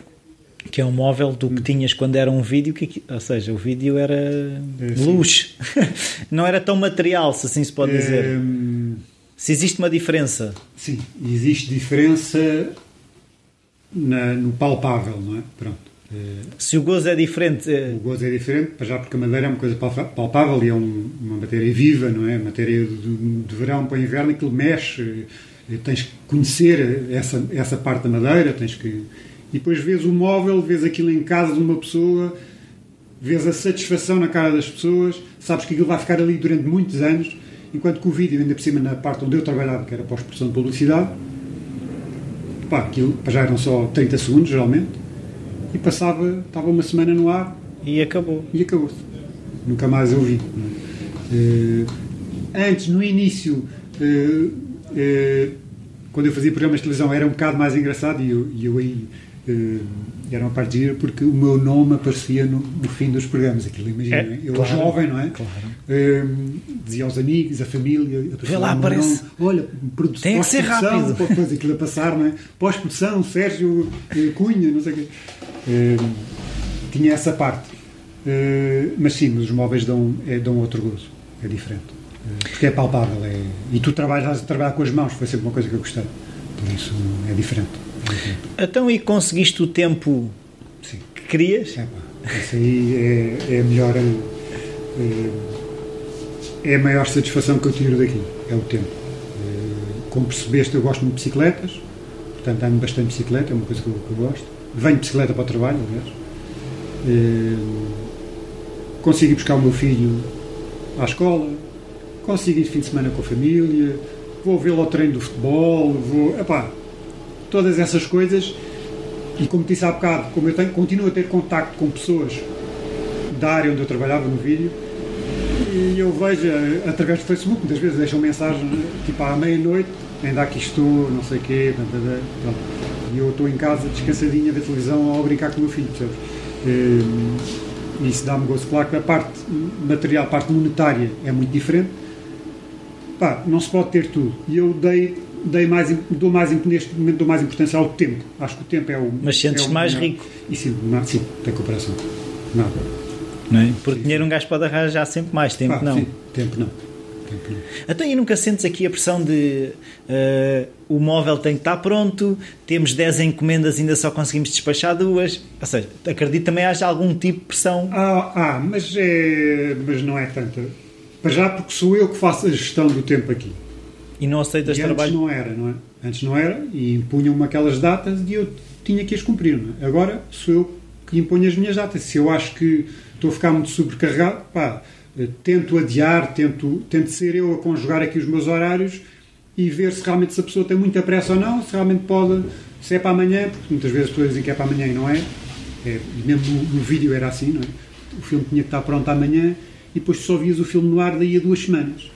que é um móvel, do que hum. tinhas quando era um vídeo? Que, ou seja, o vídeo era é, luz, não era tão material, se assim se pode dizer. É, se existe uma diferença. Sim, existe diferença na, no palpável, não é? Pronto. Se o gozo é diferente. O gozo é diferente, já porque a madeira é uma coisa palpável e é um, uma matéria viva, não é? Matéria de, de verão para o inverno, aquilo mexe. Tens que conhecer essa, essa parte da madeira, tens que. E depois vês o móvel, vês aquilo em casa de uma pessoa, vês a satisfação na cara das pessoas, sabes que aquilo vai ficar ali durante muitos anos, enquanto que o vídeo, ainda por cima, na parte onde eu trabalhava, que era pós-produção de publicidade, pá, aquilo já eram só 30 segundos, geralmente e passava, estava uma semana no ar. E acabou. E acabou-se. Nunca mais eu vi. Uh, antes, no início, uh, uh, quando eu fazia programas de televisão, era um bocado mais engraçado e eu, e eu aí era uma parte gira porque o meu nome aparecia no, no fim dos programas. Aquilo, imagina, é, eu claro, jovem, não é? Claro. Uh, dizia aos amigos, à família, Vê lá, aparece. Olha, produção. Tem que ser rápido. Depois aquilo a passar, não é? Pós-produção, Sérgio uh, Cunha, não sei o quê. tinha essa parte. mas sim, mas os móveis dão, é, dão outro gozo. É diferente. porque é palpável. É, e tu trabalhas a trabalhar com as mãos, foi sempre uma coisa que eu gostei. Por isso é diferente. Então, e conseguiste o tempo Sim. que querias? É, isso aí é, é a melhor. É, é, a maior satisfação que eu tiro daqui, é o tempo. É, como percebeste, eu gosto muito de bicicletas, portanto ando bastante de bicicleta, é uma coisa que eu, que eu gosto. Venho de bicicleta para o trabalho, aliás. É, consigo ir buscar o meu filho à escola, consigo ir de fim de semana com a família, vou vê-lo ao treino do futebol, vou. Epá, todas essas coisas. E como disse há bocado, como eu tenho, continuo a ter contacto com pessoas da área onde eu trabalhava no vídeo, e eu vejo eh, através do Facebook, muitas vezes deixam mensagem tipo à meia-noite, ainda aqui estou, não sei o quê, pronto, e eu estou em casa descansadinha a televisão a brincar com o meu filho, percebes? E isso dá-me gosto. Claro que a parte material, a parte monetária é muito diferente. Pá, não se pode ter tudo. E eu dei dei mais, dou mais, neste momento dou mais importância ao tempo. Acho que o tempo é o. Mas sentes-te é mais melhor. rico. E sim, não, sim, tem comparação. Nada. Não é? Porque sim, dinheiro um gajo pode arranjar sempre mais, tempo ah, não. Sim, tempo não. Tempo não. Então, e nunca sentes aqui a pressão de uh, o móvel tem que estar pronto, temos 10 encomendas, ainda só conseguimos despachar duas. Ou seja, acredito também haja algum tipo de pressão. Ah, ah mas, é, mas não é tanta. Para já, porque sou eu que faço a gestão do tempo aqui. E não aceitas e trabalho? Antes não era, não é? Antes não era e impunham-me aquelas datas e eu tinha que as cumprir, não é? Agora sou eu que imponho as minhas datas. Se eu acho que estou a ficar muito sobrecarregado, pá, eh, tento adiar, tento, tento ser eu a conjugar aqui os meus horários e ver se realmente se a pessoa tem muita pressa ou não, se realmente pode, se é para amanhã, porque muitas vezes as pessoas dizem que é para amanhã e não é. é mesmo no, no, vídeo era assim, não é? O filme tinha que estar pronto amanhã e depois só vias o filme no ar daí a duas semanas.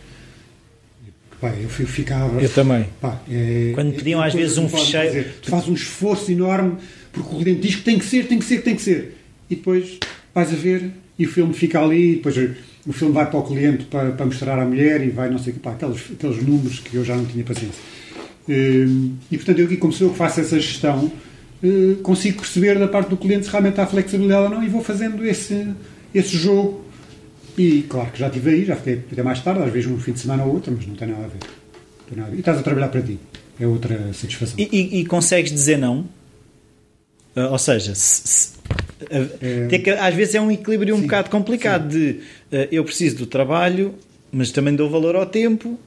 Pá, eu ficava. Eu também. Pá, é, Quando pediam às vezes um fecheiro. Tu fazes um esforço enorme porque o cliente diz que tem que ser, tem que ser, tem que ser. E depois vais a ver e o filme fica ali, e depois o filme vai para o cliente para, para mostrar à mulher e vai não sei o que, pá, aqueles, aqueles números que eu já não tinha paciência. Hum, e portanto, eu aqui, como sou eu que faço essa gestão, hum, consigo perceber da parte do cliente se realmente há flexibilidade ou não e vou fazendo esse, esse jogo e claro que já estive aí, já fiquei até mais tarde, às vezes um fim de semana ou outro, mas não tem nada a ver. Nada a ver. E estás a trabalhar para ti. É outra satisfação. E, e, e consegues dizer não? Uh, ou seja, se, se, uh, é, que, às vezes é um equilíbrio sim, um bocado complicado sim. de uh, eu preciso do trabalho, mas também dou valor ao tempo.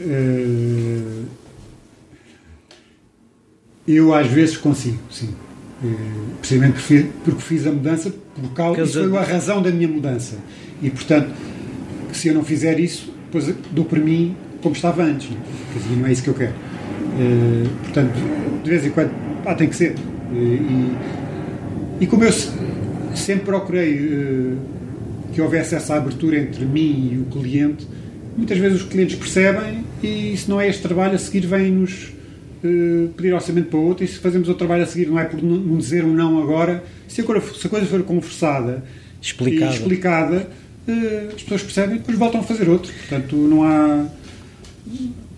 Uh, eu às vezes consigo, sim. precisamente porque, porque fiz a mudança por causa, isso foi a razão da minha mudança e, portanto, se eu não fizer isso, depois dou por mim como estava antes. Não é? não é isso que eu quero. Uh, portanto, de vez em quando, ah, tem que ser. Uh, e, e, como eu sempre procurei uh, que houvesse essa abertura entre mim e o cliente, muitas vezes os clientes percebem e se não é este trabalho a seguir vêm-nos pedir orçamento para outro e se fazemos o trabalho a seguir não é por não dizer um não agora se a, se a coisa for conversada explicada, e explicada as pessoas percebem e depois voltam a fazer outro. Portanto, não há.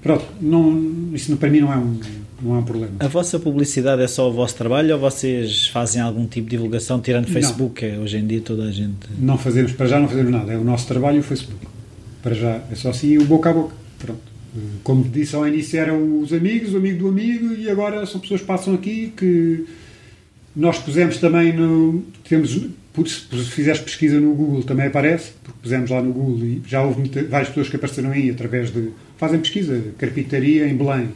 Pronto, não, isso para mim não é um, não há um problema. A vossa publicidade é só o vosso trabalho ou vocês fazem algum tipo de divulgação tirando Facebook? É, hoje em dia toda a gente. Não fazemos, para já não fazemos nada. É o nosso trabalho e o Facebook. Para já é só assim o boca a boca. Pronto. Eh, como disse ao início, eram os amigos, o amigo do amigo, e agora são pessoas que passam aqui que nós pusemos também no. Temos se fizeres pesquisa no Google também aparece, porque pusemos lá no Google e já houve muita, várias pessoas que apareceram aí através de. fazem pesquisa, carpintaria em Belém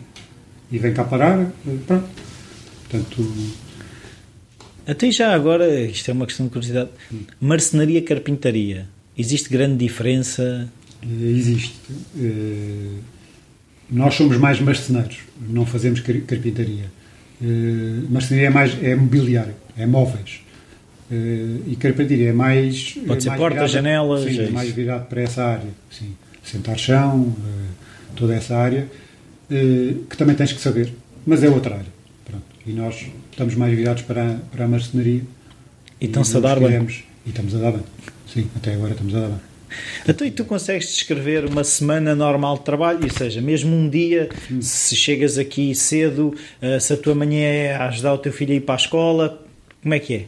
e vem cá parar, pronto. Portanto. Até já agora, isto é uma questão de curiosidade, marcenaria carpintaria, existe grande diferença? Eh, existe. Uh, nós somos mais marceneiros, não fazemos carpintaria. Uh, marcenaria é mais é mobiliário, é móveis. Uh, e carpintaria é mais. Pode é ser mais portas, virado, janelas. Sim, é, é mais virado para essa área. Sim. Sentar chão, uh, toda essa área, que também tens que saber, mas é outra área. Pronto. E nós estamos mais virados para a, para a marcenaria. E estão-se a dar bem. E estamos a dar bem. Sim, até agora estamos a dar bem. Então, e tu consegues descrever uma semana normal de trabalho? Ou seja, mesmo um dia, se chegas aqui cedo, eh, se a tua manhã é a ajudar o teu filho a ir para a escola, como é que é?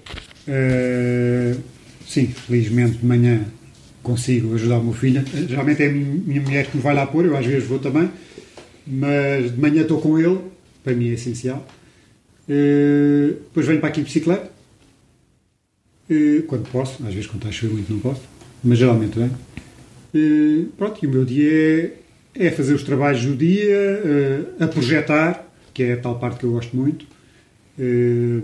Eh, sim, felizmente de manhã consigo ajudar o meu filho. Geralmente é a minha, mulher que me vai lá pôr, eu às vezes vou também, mas de manhã estou com ele, para mim é essencial. Eh, depois venho para aqui de bicicleta, eh, quando posso, às vezes quando está a chover muito não posso, mas geralmente venho. Eh, pronto, e o meu dia é, é fazer os trabalhos do dia, eh, a projetar, que é a tal parte que eu gosto muito, eh,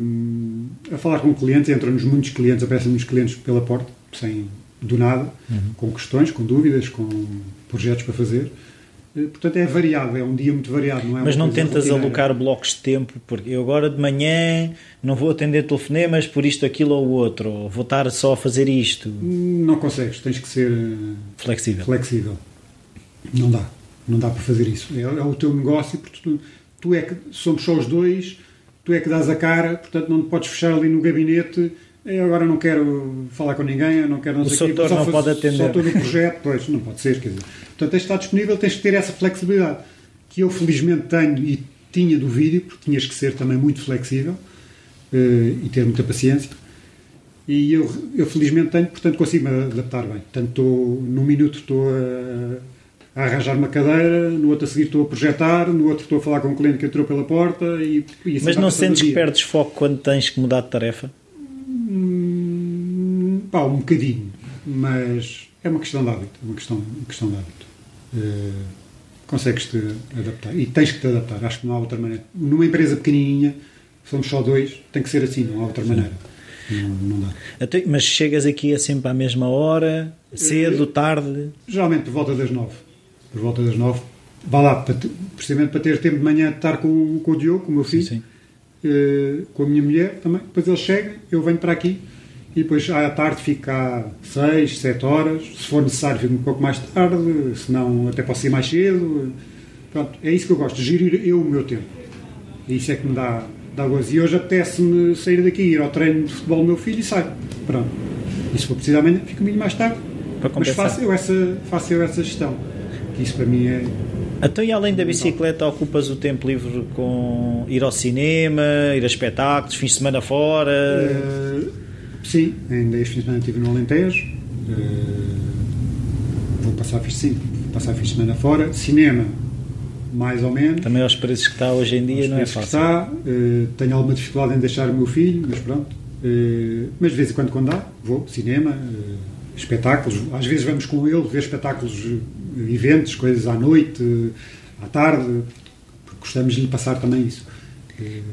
a falar com clientes, entram-nos muitos clientes, aparecem-nos clientes pela porta, sem do nada, com questões, com dúvidas, com projetos para fazer. Eh, Portanto, é variado, é um dia muito variado, não é? Mas não tentas rotineira. alocar blocos de tempo, porque eu agora de manhã não vou atender telefonemas por isto, aquilo ou outro, ou vou estar só a fazer isto. Não consegues, tens que ser eh, Flexível. flexível. Não dá, não dá para fazer isso. É, é o teu negócio, porque tu, tu é que somos só os dois, tu é que dás a cara, portanto não te podes fechar ali no gabinete. Eu agora não quero falar com ninguém, eu não quero não O sei doutor só não faz- pode atender. Só estou no projeto, pois não pode ser, quer dizer. Portanto, tens de estar disponível, tens de ter essa flexibilidade que eu felizmente tenho e tinha do vídeo, porque tinhas que ser também muito flexível eh, e ter muita paciência. E eu, eu felizmente tenho, portanto consigo me adaptar bem. Portanto, estou, num minuto estou a, a arranjar uma cadeira, no outro a seguir estou a projetar, no outro estou a falar com um cliente que entrou pela porta e, e assim Mas não sentes que perdes foco quando tens que mudar de tarefa? Hum, pá, um bocadinho, mas é uma questão de hábito, é uma questão, uma questão de hábito. Eh, Consegues-te adaptar e tens que te adaptar, acho que não há outra maneira. Numa empresa pequenininha, somos só dois, tem que ser assim, não há outra maneira. Não, não dá. Até- Mas chegas aqui a sempre à mesma hora, cedo, tarde? Geralmente por volta das nove. Por volta das nove. Vá lá, para te- precisamente para ter tempo de manhã de estar com, com o Diogo, com o meu filho, sim. eh, com a minha mulher também. Depois eles chegam, eu venho para aqui e depois à tarde cá seis, sete horas. Se for necessário, fico um pouco mais tarde, se não, até posso ir mais cedo. Pronto, é isso que eu gosto, gerir eu o meu tempo. E isso é que me dá, dá gozo. E hoje apetece-me sair daqui, ir ao treino de futebol do meu filho e saio. Pronto. E se for preciso amanhã, fico um mais tarde. Para Mas faço eu, essa, faço eu essa gestão. Que isso para mim é. Então, e além da bicicleta, ocupas o tempo livre com ir ao cinema, ir a espetáculos, fins de semana fora? eh, sim, ainda este fim de semana estive no Alentejo. eh, vou passar fins, sim, vou passar fins de semana fora. Cinema, mais ou menos. Também aos preços que está hoje em dia, não é Penso que fácil. Está, eh, tenho alguma dificuldade em deixar o meu filho, mas pronto. Eh, mas de vez em quando, quando dá, vou. Cinema, espetáculos. Às vezes vamos com ele ver espetáculos, eventos, coisas à noite, à tarde, gostamos de lhe passar também isso.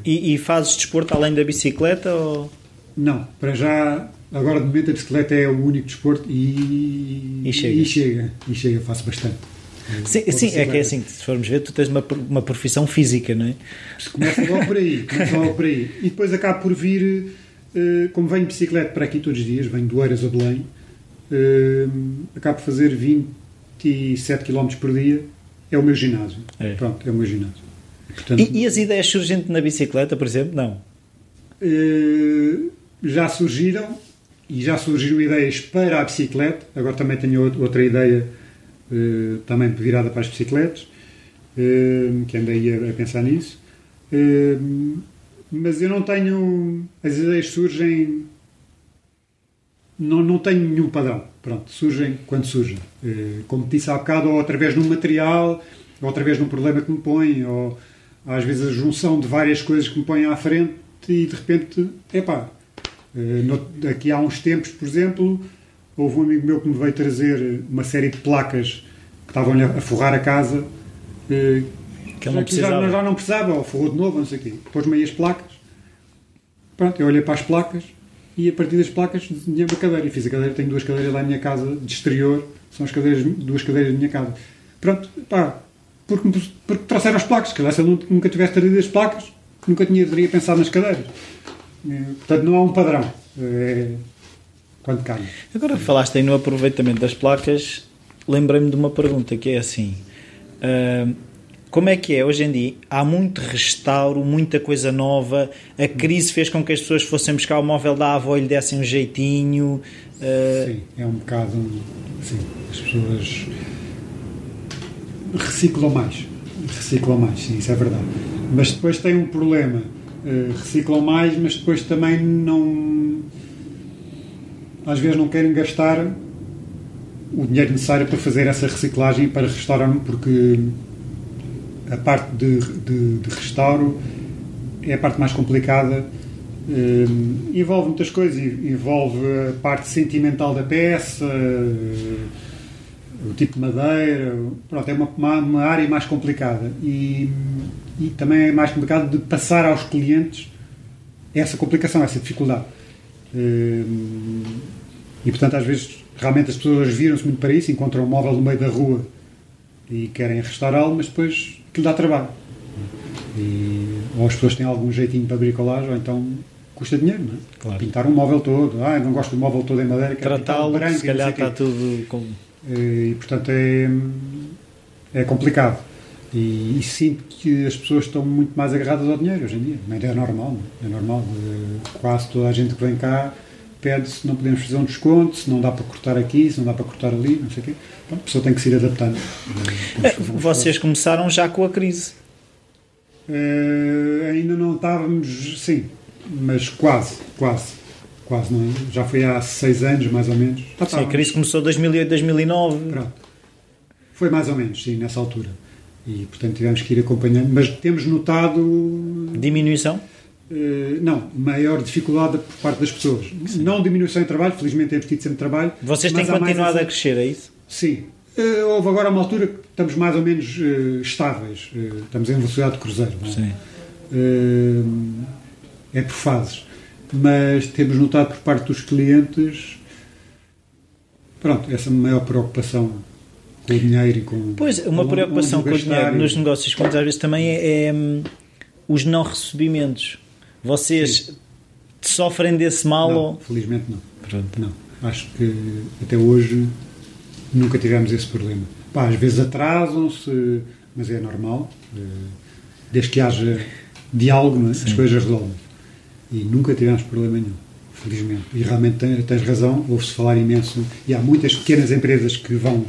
E, e fazes desporto além da bicicleta? Ou... Não, para já, agora de momento a bicicleta é o único desporto e, E chega. e chega, e chega, faço bastante. Sim, sim, é que é assim, se formos ver, tu tens uma, uma profissão física, não é? Começa logo por aí, começa logo por aí. E depois acabo por vir, eh, como venho de bicicleta para aqui todos os dias, venho do Eiras a Belém, eh, acabo por fazer 27 km por dia, é o meu ginásio. É. Pronto, é o meu ginásio. Portanto, E, e as ideias surgem na bicicleta, por exemplo? Não. Já surgiram e já surgiram ideias para a bicicleta. Agora também tenho out- outra ideia eh, também virada para as bicicletas, eh, que andei a, a pensar nisso. Eh, mas eu não tenho. As ideias surgem. Não, não tenho nenhum padrão. Pronto, surgem quando surgem. Como disse há bocado, ou através de um material, ou através de um problema que me põe, ou às vezes a junção de várias coisas que me põem à frente e de repente, epá, eh, daqui há uns tempos, por exemplo, houve um amigo meu que me veio trazer uma série de placas que estavam-lhe a forrar a casa. eh, Que ele não já- precisava. Já, já não precisava, ou forrou de novo, não sei o quê. Pôs-me aí as placas. Pronto, eu olhei para as placas e a partir das placas desenhei uma cadeira. E fiz a cadeira, tenho duas cadeiras lá na minha casa de exterior, são as cadeiras, duas cadeiras da minha casa. Pronto, pá, porque, porque trouxeram as placas. Se calhar se eu nunca- nunca tivesse trazido as placas, nunca tinha, teria pensado nas cadeiras. Eh, Portanto, não há um padrão. É, quando calha. Agora que falaste aí no aproveitamento das placas, lembrei-me de uma pergunta que é assim: ah, Como é que é hoje em dia? Há muito restauro, muita coisa nova. A crise fez com que as pessoas fossem buscar o móvel da avó e lhe dessem um jeitinho. Uh... Sim, é um bocado. Sim, as pessoas reciclam mais. Reciclam mais, sim, isso é verdade. Mas depois tem um problema. Uh, reciclam mais, mas depois também não. Às vezes não querem gastar o dinheiro necessário para fazer essa reciclagem para restaurar, porque a parte de, de, de restauro é a parte mais complicada. Uh, envolve muitas coisas, envolve a parte sentimental da peça, uh, o tipo de madeira, pronto, é uma, uma, uma área mais complicada e, e, também é mais complicado de passar aos clientes essa complicação, essa dificuldade. Uh, e portanto, às vezes, realmente as pessoas viram-se muito para isso, encontram um móvel no meio da rua e querem restaurá-lo, mas depois que lhe dá trabalho. E, ou as pessoas têm algum jeitinho para bricolagem, ou então custa dinheiro, não é? Claro. Pintar um móvel todo, ah, não gosto do móvel todo em madeira, tratá-lo, se calhar está tudo com... E, portanto é, é complicado. E, e, sinto que as pessoas estão muito mais agarradas ao dinheiro hoje em dia. Mas é normal, é normal. Quase toda a gente que vem cá pede se não podemos fazer um desconto, se não dá para cortar aqui, se não dá para cortar ali, não sei o quê. Então, a pessoa tem que se ir adaptando. É, vocês começaram já com a crise? Uh, ainda não estávamos, sim, mas quase, quase. Quase, não é? Já foi há seis anos, mais ou menos. Já sim, a crise começou em 2008, 2009. Pronto. Foi mais ou menos, sim, nessa altura. E, portanto, tivemos que ir acompanhando. Mas temos notado... Diminuição? Eh, não, maior dificuldade por parte das pessoas. Sim. Não diminuição em trabalho, felizmente temos tido sempre trabalho. Vocês têm continuado a crescer, é isso? Sim. Uh, houve agora uma altura que estamos mais ou menos uh, estáveis. Uh, estamos em velocidade de cruzeiro. Não é? Sim. é por fases. Mas temos notado por parte dos clientes pronto, essa maior preocupação com o dinheiro e com. Pois, uma preocupação com o dinheiro nos negócios, muitas vezes também é, é um, os não recebimentos vocês Sim. sofrem desse mal? Não, ou... felizmente não. Pronto. Não. Acho que até hoje nunca tivemos esse problema. Pá, às vezes atrasam-se, mas é normal. Eh, desde que haja diálogo, é? as coisas resolvem. E nunca tivemos problema nenhum, felizmente. E realmente tens, tens razão, ouve-se falar imenso. E há muitas pequenas empresas que vão,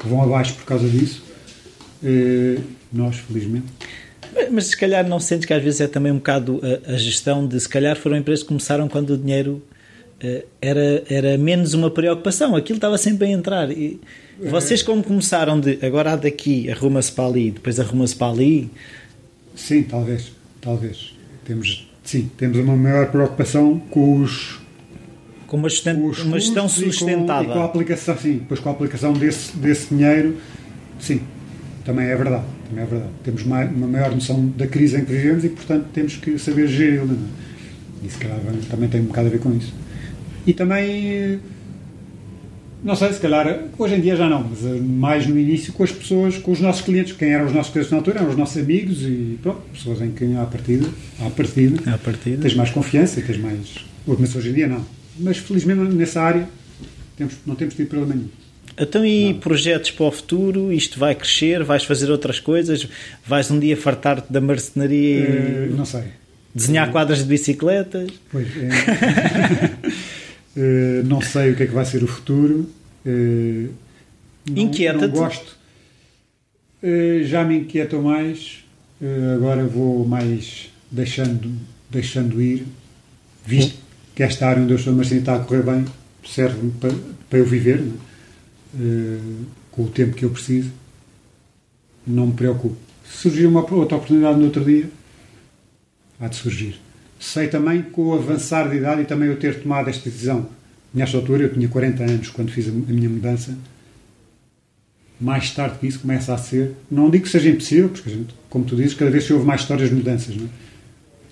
que vão abaixo por causa disso. Eh, nós, felizmente. Mas se calhar não sentes que às vezes é também um bocado a, a gestão de se calhar foram empresas que começaram quando o dinheiro uh, era, era menos uma preocupação, aquilo estava sempre a entrar. E vocês, como começaram de agora daqui, arruma-se para ali, depois arruma-se para ali. Sim, talvez, talvez. Temos, sim, temos uma maior preocupação com os. Com uma, gestão, uma gestão sustentável. E com, e com a aplicação, sim, depois com a aplicação desse, desse dinheiro, sim, também é verdade. Também é verdade. Temos uma, uma maior noção da crise em que vivemos e, portanto, temos que saber gerir la É? E se calhar também tem um bocado a ver com isso. E também, não sei, se calhar, hoje em dia já não, mas eh, mais no início com as pessoas, com os nossos clientes. Quem eram os nossos clientes na altura eram os nossos amigos e pronto, pessoas em quem há partida, há partida, à partida. tens mais confiança, tens mais. Mas hoje em dia não. Mas felizmente nessa área temos, não temos tido problema nenhum. Então, e não. projetos para o futuro? Isto vai crescer? Vais fazer outras coisas? Vais um dia fartar-te da marcenaria? Uh, não sei. Desenhar quadras de bicicletas? Pois. uh, não sei o que é que vai ser o futuro. Uh, Inquieta-te? Não gosto. já me inquieto mais. agora vou mais deixando, deixando ir. Visto que esta área onde eu estou marcenaria está a correr bem, serve-me para, para eu viver. É? uh, com o tempo que eu preciso, não me preocupo. Se surgir uma outra oportunidade no outro dia, há de surgir. Sei também com o avançar de idade e também eu ter tomado esta decisão, nesta altura, eu tinha 40 anos quando fiz a minha mudança, mais tarde que isso começa a ser, não digo que seja impossível, porque gente, como tu dizes, cada vez se ouve mais histórias de mudanças, não é?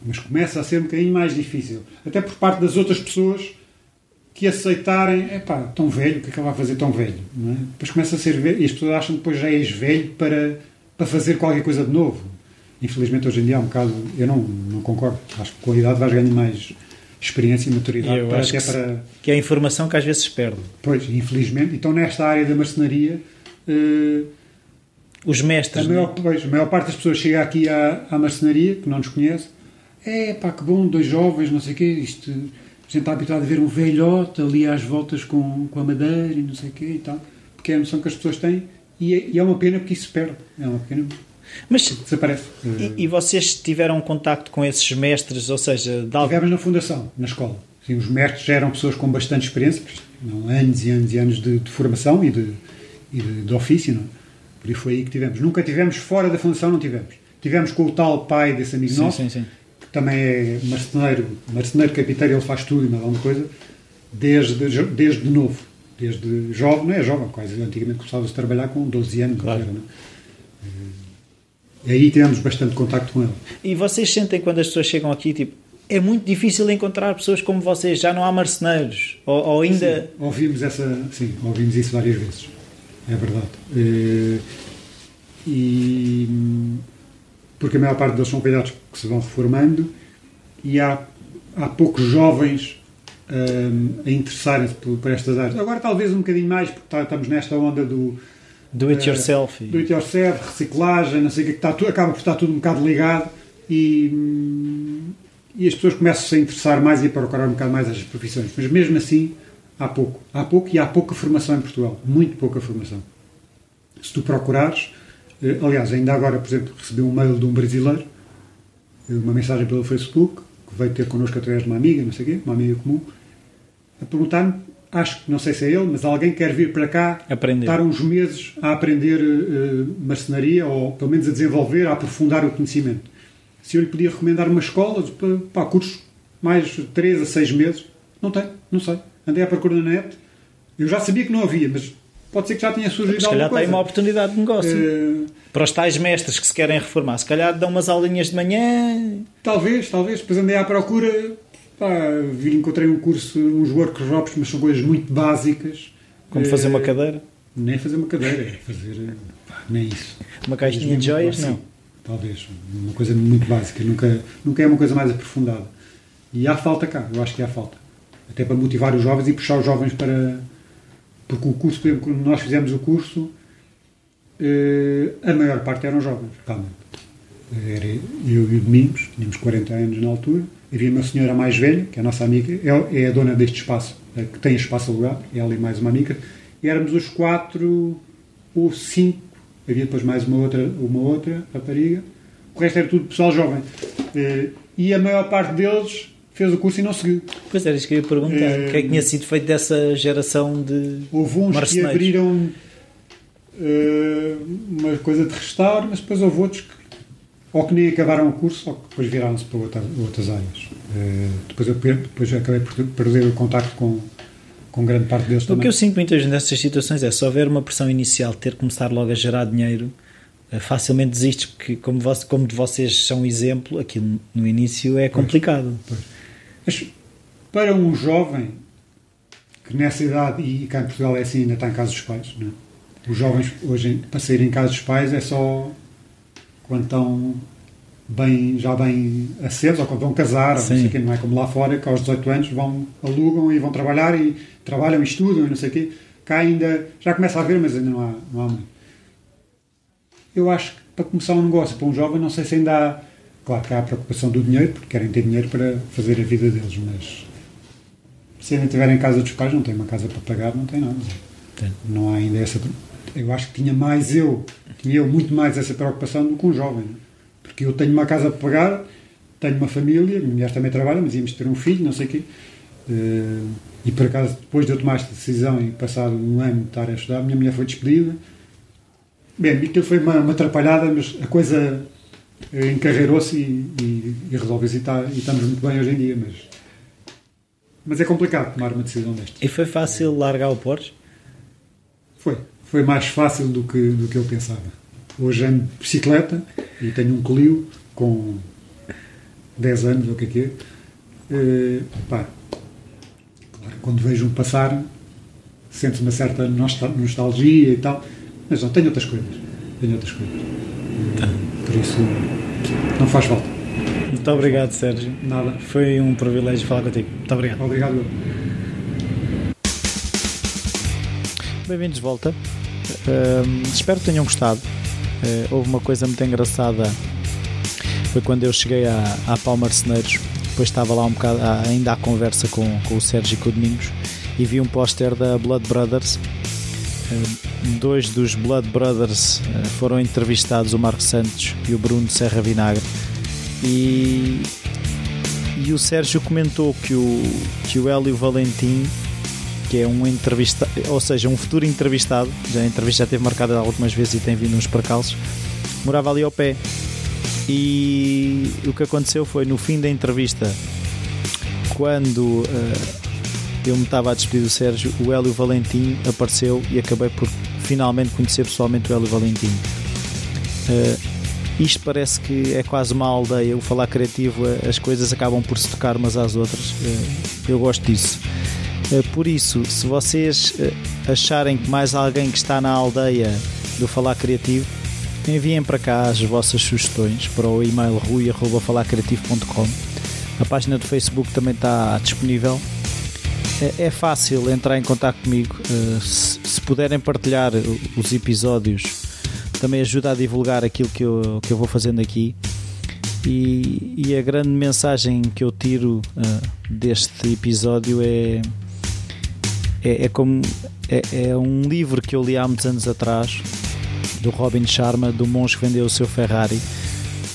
mas começa a ser um bocadinho mais difícil. Até por parte das outras pessoas que aceitarem, é pá, tão velho, o que é que ele vai fazer tão velho? Não é? Depois começa a ser e as pessoas acham que depois já és velho para, para fazer qualquer coisa de novo. Infelizmente hoje em dia é um bocado, eu não, não concordo. Acho que com a idade vais ganhando mais experiência e maturidade para, até que, para. Que é a informação que às vezes se perde. Pois, infelizmente. Então nesta área da marcenaria. Uh, os mestres. A maior, pois, a maior parte das pessoas chega aqui à, à marcenaria, que não nos conhece, é pá, que bom, dois jovens, não sei o quê, isto, a gente está habituado a ver um velhote ali às voltas com, com a madeira e não sei o quê e tal, porque é a noção que as pessoas têm e é, e é uma pena porque isso se perde, é uma pena. Mas desaparece. E, e, vocês tiveram contacto com esses mestres, ou seja, de tivemos na fundação, na escola. Sim, os mestres já eram pessoas com bastante experiência, não, anos e anos e anos de, de formação e de, e de, de ofício, não? É? por isso foi aí que tivemos. Nunca tivemos fora da fundação, não tivemos. Tivemos com o tal pai desse amigo sim, nosso, sim, sim. que também é marceneiro, marceneiro capiteiro, ele faz tudo e mais alguma coisa, desde, desde novo, desde jovem, não é jovem, quase antigamente começava-se a trabalhar com 12 anos, claro. era, não é? E aí tivemos bastante contacto com ele. E vocês sentem quando as pessoas chegam aqui, tipo, é muito difícil encontrar pessoas como vocês, já não há marceneiros, ou, ou ainda... Sim, ouvimos, essa, sim, ouvimos isso várias vezes, é verdade. E, eh, e porque a maior parte deles são velhotes que se vão reformando e há, há poucos jovens um, a interessarem-se por, por, estas áreas. Agora talvez um bocadinho mais, porque tá, estamos nesta onda do Do it yourself. Uh, do it yourself, reciclagem, não sei o que, que está acaba por estar tudo um bocado ligado e, e as pessoas começam-se a interessar mais e a procurar um bocado mais as profissões. Mas mesmo assim, há pouco. Há pouco e há pouca formação em Portugal. Muito pouca formação. Se tu procurares, eh, aliás, ainda agora, por exemplo, recebi um mail de um brasileiro, eh, uma mensagem pelo Facebook, que veio ter connosco através de uma amiga, não sei o quê, uma amiga comum, a perguntar-me acho que não sei se é ele, mas alguém quer vir para cá aprender. estar uns meses a aprender uh, marcenaria ou pelo menos a desenvolver, a aprofundar o conhecimento. Se eu lhe podia recomendar uma escola para, para cursos mais 3 a 6 meses, não tem, não sei. Andei à procura na net, eu já sabia que não havia, mas pode ser que já tenha surgido se calhar tem uma oportunidade de negócio. Uh, para os tais mestres que se querem reformar, se calhar dão umas aulinhas de manhã. Talvez, talvez. Depois andei à procura Pá, vi, encontrei um curso, uns workshops, mas são coisas muito básicas. Como fazer uma eh, cadeira? Nem fazer uma cadeira, é fazer. Pá, nem isso. Uma caixinha de joias? Não. Talvez. Uma coisa muito básica. Nunca, nunca é uma coisa mais aprofundada. E há falta cá, eu acho que há falta. Até para motivar os jovens e puxar os jovens para. Porque o curso, por exemplo, quando nós fizemos o curso, eh, a maior parte eram jovens, realmente. Era eu e o Domingos, tínhamos 40 anos na altura Havia uma senhora mais velha, que é a nossa amiga, é, é a dona deste espaço, é, que tem espaço alugado, ela e mais uma amiga, e éramos os quatro ou cinco, havia depois mais uma outra, uma outra rapariga, o resto era tudo pessoal jovem. Eh, e a maior parte deles fez o curso e não seguiu. Pois era isso que eu ia perguntar. É, o que é que tinha sido feito dessa geração de Houve uns que abriram uh, uma coisa de restauro, mas depois houve outros que ou que nem acabaram o curso ou que depois viraram-se para outra, outras áreas. Uh, depois, eu, depois eu acabei por perder o contacto com, com grande parte deles o também. O que eu sinto muitas vezes nessas situações é se houver uma pressão inicial ter que começar logo a gerar dinheiro, uh, facilmente desistes, porque como, vos, como de vocês são exemplo, aquilo no início é complicado. Pois, pois. Mas para um jovem que nessa idade, e cá em Portugal é assim, ainda está em casa dos pais, não é? os jovens hoje para sair em casa dos pais é só quando estão bem, já bem acesos ou quando vão casar, não, sei quê, não é como lá fora, que aos 18 anos vão, alugam e vão trabalhar e trabalham e estudam e não sei o quê. Cá ainda já começa a haver, mas ainda não há, não há muito. Eu acho que para começar um negócio para um jovem, não sei se ainda há. Claro que há a preocupação do dinheiro, porque querem ter dinheiro para fazer a vida deles, mas se ainda tiverem em casa dos pais, não têm uma casa para pagar, não tem nada. Tem. Não há ainda essa. Eu acho que tinha mais eu tinha eu muito mais essa preocupação do que um jovem. Porque eu tenho uma casa para pagar, tenho uma família, minha mulher também trabalha, mas íamos ter um filho, não sei o quê. Eh, e por acaso, depois de eu tomar esta decisão e passado um ano de estar a estudar, a minha mulher foi despedida. Bem, aquilo foi uma, uma atrapalhada, mas a coisa eh, encarreirou-se e, e, e resolveu-se e, está, e estamos muito bem hoje em dia. Mas, mas é complicado tomar uma decisão destas. E foi fácil largar o Porsche? Foi foi mais fácil do que, do que eu pensava. Hoje ando de bicicleta e tenho um Clio com 10 anos, ou o que é que é. Uh, pá, claro, quando vejo-me passar, sento uma certa nostalgia e tal, mas não, tenho outras coisas. Tenho outras coisas. Uh, por isso, não faz falta. Muito obrigado, Sérgio. Nada. Foi um privilégio falar contigo. Muito obrigado. Obrigado. Bem-vindos de volta. Uh, espero que tenham gostado. houve uma coisa muito engraçada. Foi quando eu cheguei à, à Pau Marceneiros, depois estava lá um bocado ainda à conversa com, com o Sérgio e com o Domingos e vi um póster da Blood Brothers. Dois dos Blood Brothers foram entrevistados, o Marco Santos e o Bruno Serra Vinagre. E, e o Sérgio comentou que o, que o Hélio Valentim que é um entrevistado, ou seja, um futuro entrevistado, já a entrevista já teve marcada algumas vezes e tem vindo uns percalços, morava ali ao pé. E o que aconteceu foi no fim da entrevista, quando uh, eu me estava a despedir do Sérgio, o Hélio Valentim apareceu e acabei por finalmente conhecer pessoalmente o Hélio Valentim. Uh, isto parece que é quase uma aldeia, o falar criativo, as coisas acabam por se tocar umas às outras. Eu gosto disso. Eh, por isso, se vocês eh, acharem que mais alguém que está na aldeia do Falar Criativo, enviem para cá as vossas sugestões para o e-mail rui.falarcreativo.com. A página do Facebook também está disponível. É, é fácil entrar em contato comigo. Eh, se puderem partilhar os episódios, também ajuda a divulgar aquilo que eu, que eu vou fazendo aqui. E, e a grande mensagem que eu tiro deste episódio é é, é como é, é, um livro que eu li há muitos anos atrás do Robin Sharma do monge que vendeu o seu Ferrari.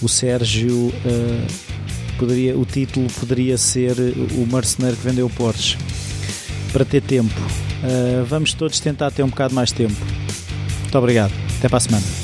O Sérgio uh, poderia o título poderia ser o marceneiro que vendeu o Porsche. Para ter tempo. Uh, vamos todos tentar ter um bocado mais tempo. Muito obrigado. Até para a semana